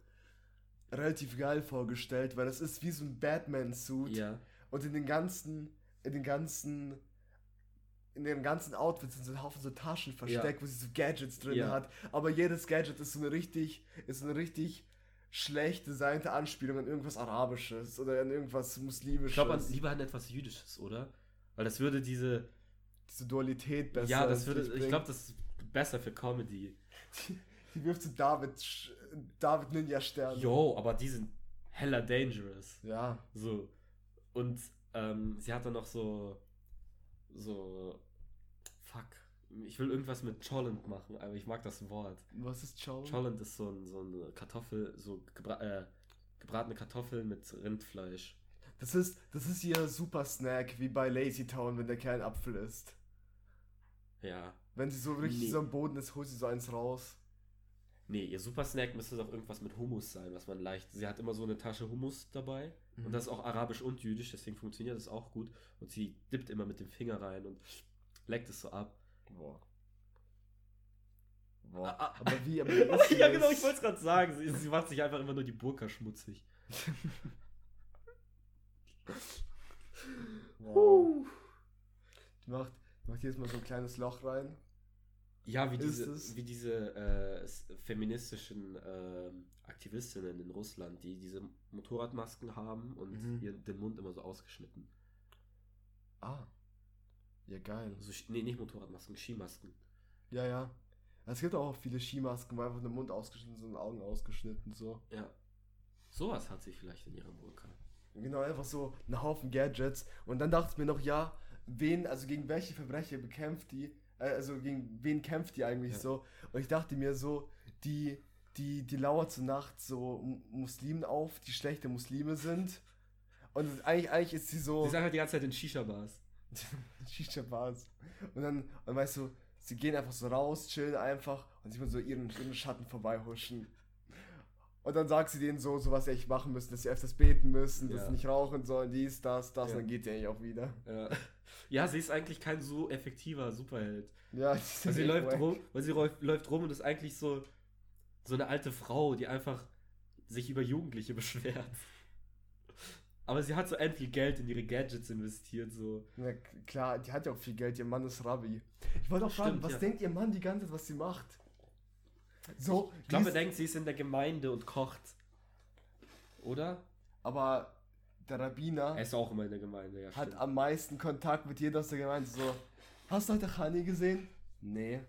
relativ geil vorgestellt, weil das ist wie so ein Batman-Suit. Ja. Und in den ganzen, in den ganzen, in den ganzen Outfits sind so ein Haufen so Taschen versteckt, wo sie so Gadgets drin Ja. hat. Aber jedes Gadget ist so eine richtig, ist so eine richtig schlecht designte Anspielung an irgendwas Arabisches oder an irgendwas Muslimisches. Ich glaube lieber an etwas Jüdisches, oder? Weil das würde diese. Diese Dualität besser. ja, das würde. Ich glaube, das ist besser für Comedy. Die wirft so David, David Ninja Stern. Jo, aber die sind hella dangerous. Ja. So. Und ähm, sie hat dann noch so. So. Fuck. Ich will irgendwas mit Cholent machen, aber ich mag das Wort. Was ist Chow? Cholent ist so, ein, so eine Kartoffel, so gebra äh, gebratene Kartoffeln mit Rindfleisch. Das ist, das ist ihr super Snack, wie bei Lazy Town, wenn der Kerl Apfel isst. Ja. Wenn sie so richtig Nee. so am Boden ist, holt sie so eins raus. Nee, ihr Supersnack müsste doch irgendwas mit Hummus sein, was man leicht. Sie hat immer so eine Tasche Hummus dabei. Und das ist auch arabisch und jüdisch, deswegen funktioniert das auch gut. Und sie dippt immer mit dem Finger rein und leckt es so ab. Boah. Boah. Ah, ah. Aber wie, aber wie ja, genau, ich wollte es gerade sagen. Sie, sie macht sich einfach immer nur die Burka schmutzig. Wow. Die macht, macht jedes Mal so ein kleines Loch rein. Ja, wie Ist diese, es? wie diese äh, feministischen ähm, Aktivistinnen in Russland, die diese Motorradmasken haben und Mhm. ihren, den Mund immer so ausgeschnitten. Ah. Ja, geil. Also, nee, nicht Motorradmasken, Skimasken. Ja, ja. Es gibt auch viele Skimasken, wo einfach der Mund ausgeschnitten sind und Augen ausgeschnitten, so. Ja. Sowas hat sie vielleicht in ihrer Burka. Genau, einfach so ein Haufen Gadgets. Und dann dachte ich mir noch, ja, wen, also gegen welche Verbrecher bekämpft die, äh, also gegen wen kämpft die eigentlich Ja. so? Und ich dachte mir so, die, die, die lauert zur Nacht so Muslimen auf, die schlechte Muslime sind. Und eigentlich, eigentlich ist sie so. Sie ist einfach die ganze Zeit in Shisha-Bars. Shisha Bars. Und dann, und weißt du, sie gehen einfach so raus, chillen einfach und sieht man so ihren, ihren Schatten vorbeihuschen. Und dann sagt sie denen so, so was sie echt machen müssen, dass sie öfters beten müssen, dass Ja. sie nicht rauchen sollen, dies, das, das, Ja. und dann geht sie eigentlich auch wieder. Ja. ja, sie ist eigentlich kein so effektiver Superheld. Ja, die Weil sie läuft wack. rum, weil sie läuft, läuft rum und ist eigentlich so, so eine alte Frau, die einfach sich über Jugendliche beschwert. Aber sie hat so end viel Geld in ihre Gadgets investiert, so. K- klar, die hat ja auch viel Geld, ihr Mann ist Rabbi. Ich wollte auch fragen, Stimmt, was denkt ihr Mann die ganze Zeit, was sie macht? So, Ich glaube, er denkt, sie ist in der Gemeinde und kocht. Oder? aber der Rabbiner Er ist auch immer in der Gemeinde, ja. hat stimmt. am meisten Kontakt mit jeder aus der Gemeinde. So, hast du heute Hani gesehen? Nee.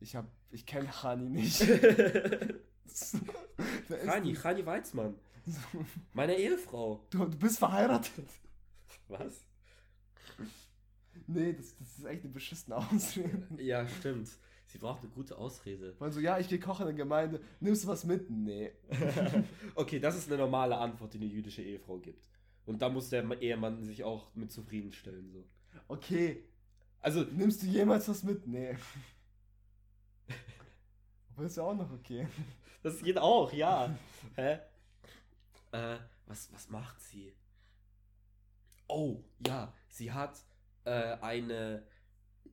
Ich hab, ich kenne Hani nicht. Die? Rani Weizmann. Meine Ehefrau. Du, du bist verheiratet? Was? Nee, das, das ist echt eine beschissene Ausrede. Ja, stimmt. Sie braucht eine gute Ausrede. Weil so, ja, ich gehe kochen in der Gemeinde. Nimmst du was mit? Nee. okay, das ist eine normale Antwort, die eine jüdische Ehefrau gibt. Und da muss der Ehemann sich auch mit zufriedenstellen. So. Okay, Also, nimmst du jemals was mit? Nee. Aber ist ja auch noch okay. das geht auch, ja. Hä? Äh, was, was macht sie? Oh, ja, sie hat äh, eine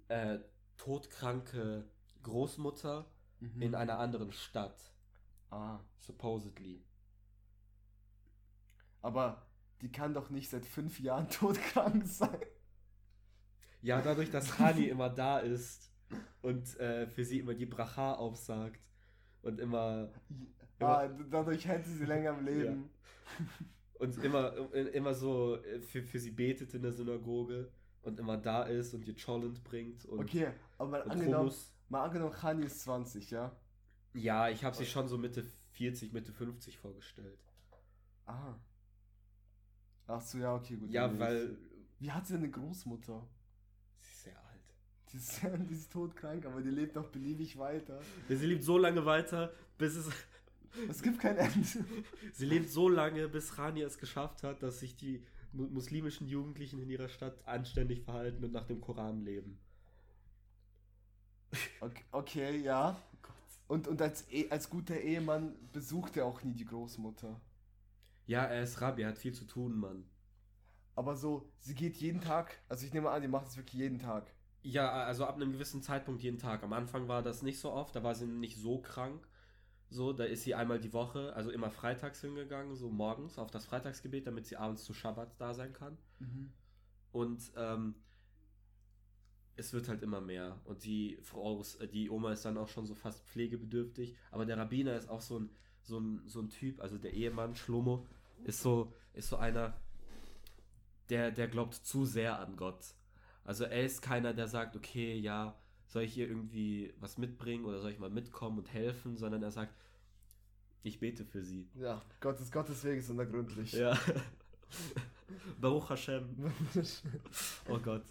äh, todkranke Großmutter in einer anderen Stadt, Ah, supposedly. aber die kann doch nicht seit fünf Jahren todkrank sein. Ja, dadurch, dass Hani immer da ist und äh, für sie immer die Bracha aufsagt und immer Ah, dadurch hält sie sie länger am Leben. und immer, äh, immer so äh, für, für sie betet in der Synagoge und immer da ist und ihr Cholent bringt und, Okay, aber und angenommen, Hummus. Mal angenommen, Khani ist 20, ja? Ja, ich habe sie schon so Mitte 40, Mitte 50 vorgestellt. Ah. Ach so, ja, okay, gut. Ja, weil. Wie hat sie denn eine Großmutter? sie ist sehr alt. Die ist, die ist todkrank, aber die lebt auch beliebig weiter. Sie lebt so lange weiter, bis es Es gibt kein Ende. sie lebt so lange, bis Rani es geschafft hat, dass sich die mu- muslimischen Jugendlichen in ihrer Stadt anständig verhalten und nach dem Koran leben. Okay, okay ja. Und, und als, E- als guter Ehemann besucht er auch nie die Großmutter. Ja, er ist Rabbi, er hat viel zu tun, Mann. Aber so, sie geht jeden Tag, also ich nehme an, die macht es wirklich jeden Tag. Ja, also ab einem gewissen Zeitpunkt jeden Tag. Am Anfang war das nicht so oft, da war sie nicht so krank. So, da ist sie einmal die Woche, also immer freitags hingegangen, so morgens auf das Freitagsgebet, damit sie abends zu Schabbat da sein kann. Und ähm, es wird halt immer mehr. Und die Frau, äh, die Oma ist dann auch schon so fast pflegebedürftig. Aber der Rabbiner ist auch so ein, so ein, so ein Typ, also der Ehemann, Schlomo, ist so, ist so einer, der, der glaubt zu sehr an Gott. Also er ist keiner, der sagt, okay, ja, soll ich ihr irgendwie was mitbringen oder soll ich mal mitkommen und helfen, sondern er sagt, ich bete für sie. Ja, Gottes, Gottes Weg ist unergründlich. Ja. Baruch Hashem. Oh Gott.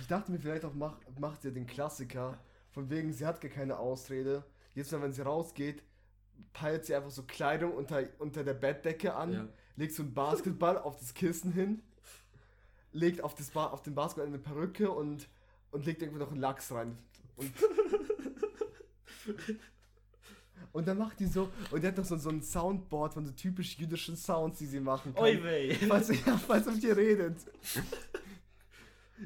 Ich dachte mir vielleicht auch, mach, macht sie den Klassiker, von wegen, sie hat gar keine Ausrede. Jetzt, wenn sie rausgeht, peilt sie einfach so Kleidung unter, unter der Bettdecke an, Ja. legt so einen Basketball auf das Kissen hin, legt auf, das ba auf den Basketball eine Perücke und, und legt irgendwo noch einen Lachs rein. Und, und dann macht die so, und die hat noch so, so ein Soundboard von so typisch jüdischen Sounds, die sie machen kann. Oi weh. Falls ihr, falls mit ihr redet.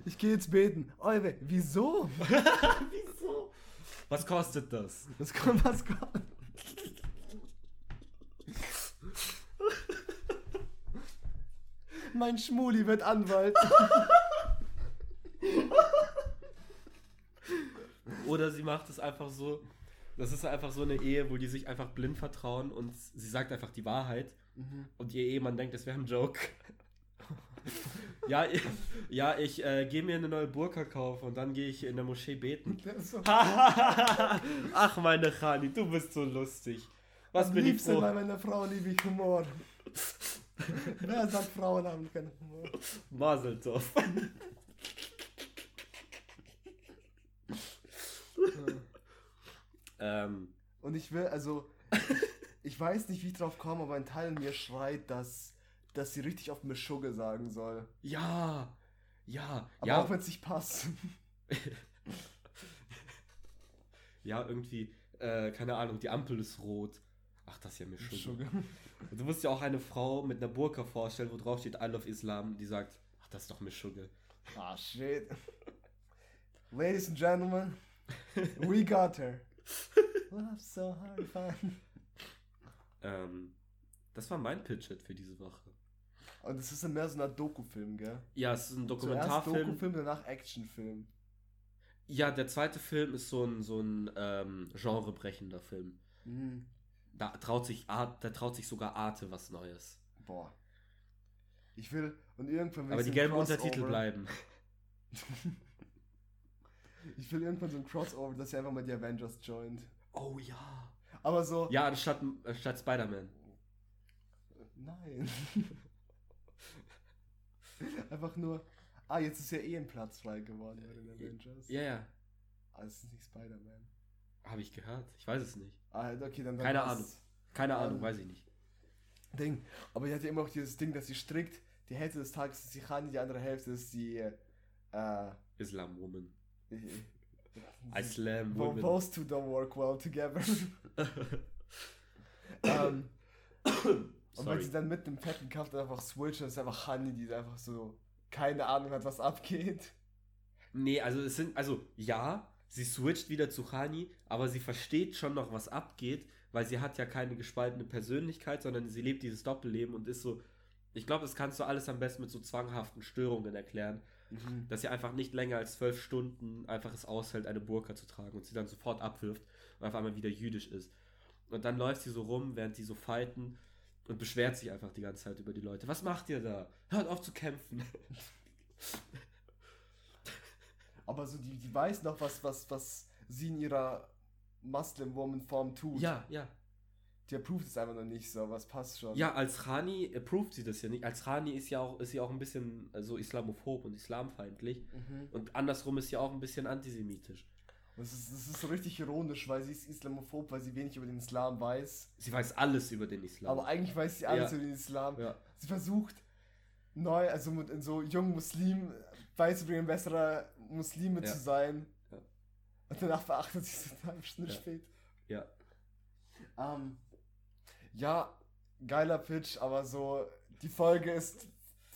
Ich gehe jetzt beten. Euwe, wieso? Wieso? Was kostet das? Das kommt was kommt. mein Schmuli wird Anwalt. Oder sie macht es einfach so. Das ist einfach so eine Ehe, wo die sich einfach blind vertrauen und sie sagt einfach die Wahrheit. Und ihr Ehemann denkt, das wäre ein Joke. ja, ich, ja, ich äh, gehe mir eine neue Burka kaufen und dann gehe ich in der Moschee beten. So Ach, meine Khani, du bist so lustig. Was am bin ich liebsten froh. bei meiner Frau liebe ich Humor. Wer sagt, Frauen haben keinen Humor? Maseltov. ähm, Und ich will, also, ich weiß nicht, wie ich drauf komme, aber ein Teil in mir schreit, dass, dass sie richtig auf Mischugge sagen soll. ja, ja, Aber ja, auch wenn es nicht passt. ja, irgendwie, äh, keine Ahnung, die Ampel ist rot. Ach, das ist ja schon. Mischugge. Du musst dir auch eine Frau mit einer Burka vorstellen, wo drauf steht I love Islam, die sagt, ach, das ist doch Mischugge. Ah, shit. Ladies and gentlemen, we got her. Love so hard fun. Ähm, das war mein Pitch-Hit für diese Woche. Und es ist dann mehr so ein Doku-Film, gell? Ja, es ist ein Zuerst Dokumentarfilm. Doku-Film, danach Actionfilm. Ja, der zweite Film ist so ein, so ein ähm, genrebrechender Film. Mhm. Da traut sich Art, da traut sich sogar Arte was Neues. Boah. Ich will, und irgendwann will Aber die gelben Untertitel bleiben. Ich will irgendwann so ein Crossover, dass sie einfach mal die Avengers joint. Oh ja. Aber so. Ja, anstatt, anstatt Spider-Man. Nein. einfach nur. Ah, jetzt ist ja eh ein Platz frei geworden bei den Avengers. Ja, ja. Ah, es ist nicht Spider-Man. Habe ich gehört. Ich weiß es nicht. Ah, okay, dann. dann Keine. Ahnung. Keine Ähm, Ahnung, weiß ich nicht. Ding. Aber die hat ja immer auch dieses Ding, dass sie strickt. Die Hälfte des Tages ist die Khani, die andere Hälfte ist die. Äh. Islam Woman. Islam Wo- Woman. Those two don't work well together. ähm, und wenn sie dann mit dem fetten Kampf dann einfach switchen, ist einfach Honey, die einfach so keine Ahnung hat, was abgeht. Nee, also es sind, also ja, sie switcht wieder zu Hani, aber sie versteht schon noch, was abgeht, weil sie hat ja keine gespaltene Persönlichkeit, sondern sie lebt dieses Doppelleben und ist so, ich glaube, das kannst du alles am besten mit so zwanghaften Störungen erklären, dass sie einfach nicht länger als zwölf Stunden einfach es aushält, eine Burka zu tragen und sie dann sofort abwirft und auf einmal wieder jüdisch ist. Und dann läuft sie so rum, während die so fighten und beschwert sich einfach die ganze Zeit über die Leute. Was macht ihr da? Hört auf zu kämpfen. Aber so, die, die weiß noch, was, was, was sie in ihrer Muslim Woman Form tut. ja, ja. Die approved es einfach noch nicht so, was passt schon. Ja, als Rani approved sie das ja nicht. Als Rani ist ja auch, ist sie auch ein bisschen äh, so islamophob und islamfeindlich. Mhm. Und andersrum ist sie auch ein bisschen antisemitisch. Es ist, das ist so richtig ironisch, weil sie ist Islamophob, weil sie wenig über den Islam weiß. Sie weiß alles über den Islam. Aber eigentlich weiß sie alles Ja. über den Islam. ja. Sie versucht neu, also mit in so jungen Muslimen beizubringen, besserer Muslime Ja. zu sein. Und danach verachtet sie es eine halbe Stunde Ja. spät. ja. Ähm, ja, geiler Pitch, aber so, die Folge ist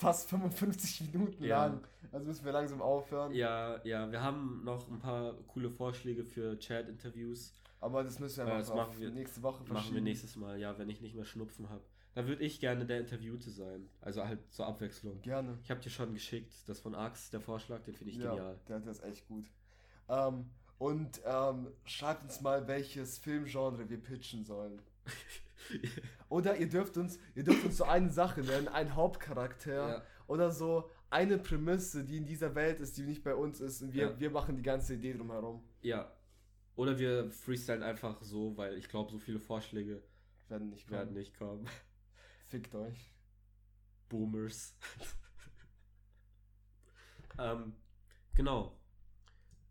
fast 55 Minuten Ja. lang. Also müssen wir langsam aufhören. Ja, ja, wir haben noch ein paar coole Vorschläge für Chat-Interviews. Aber das müssen wir Ja, einfach das machen wir- nächste Woche verschieben. Machen wir nächstes Mal, ja, wenn ich nicht mehr Schnupfen habe. Da würde ich gerne der Interviewte sein. Also halt zur Abwechslung. Gerne. Ich habe dir schon geschickt, das von Ax, der Vorschlag, den finde ich ja, genial. Der, der ist echt gut. Ähm, und ähm, schreibt uns mal, welches Filmgenre wir pitchen sollen. Oder ihr dürft uns, ihr dürft uns so eine Sache nennen, einen Hauptcharakter Ja. oder so eine Prämisse, die in dieser Welt ist, die nicht bei uns ist und wir, Ja. wir machen die ganze Idee drumherum. Ja. Oder wir freestylen einfach so, weil ich glaube, so viele Vorschläge Werden nicht kommen. werden nicht kommen. Fickt euch. Boomers. ähm, genau.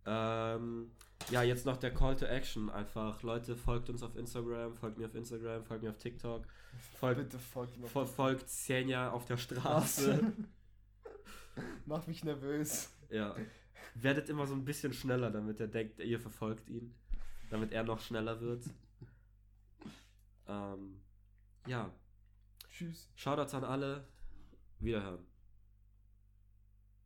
Ähm, ja, jetzt noch der Call to Action. Einfach, Leute, folgt uns auf Instagram, folgt mir auf Instagram, folgt mir auf TikTok, folgt, Bitte folgt mir. fol folgt Senja auf der Straße. Macht mich nervös. ja. Werdet immer so ein bisschen schneller, damit er denkt, ihr verfolgt ihn. Damit er noch schneller wird. Ähm, ja. Tschüss. Shoutouts an alle. Wiederhören.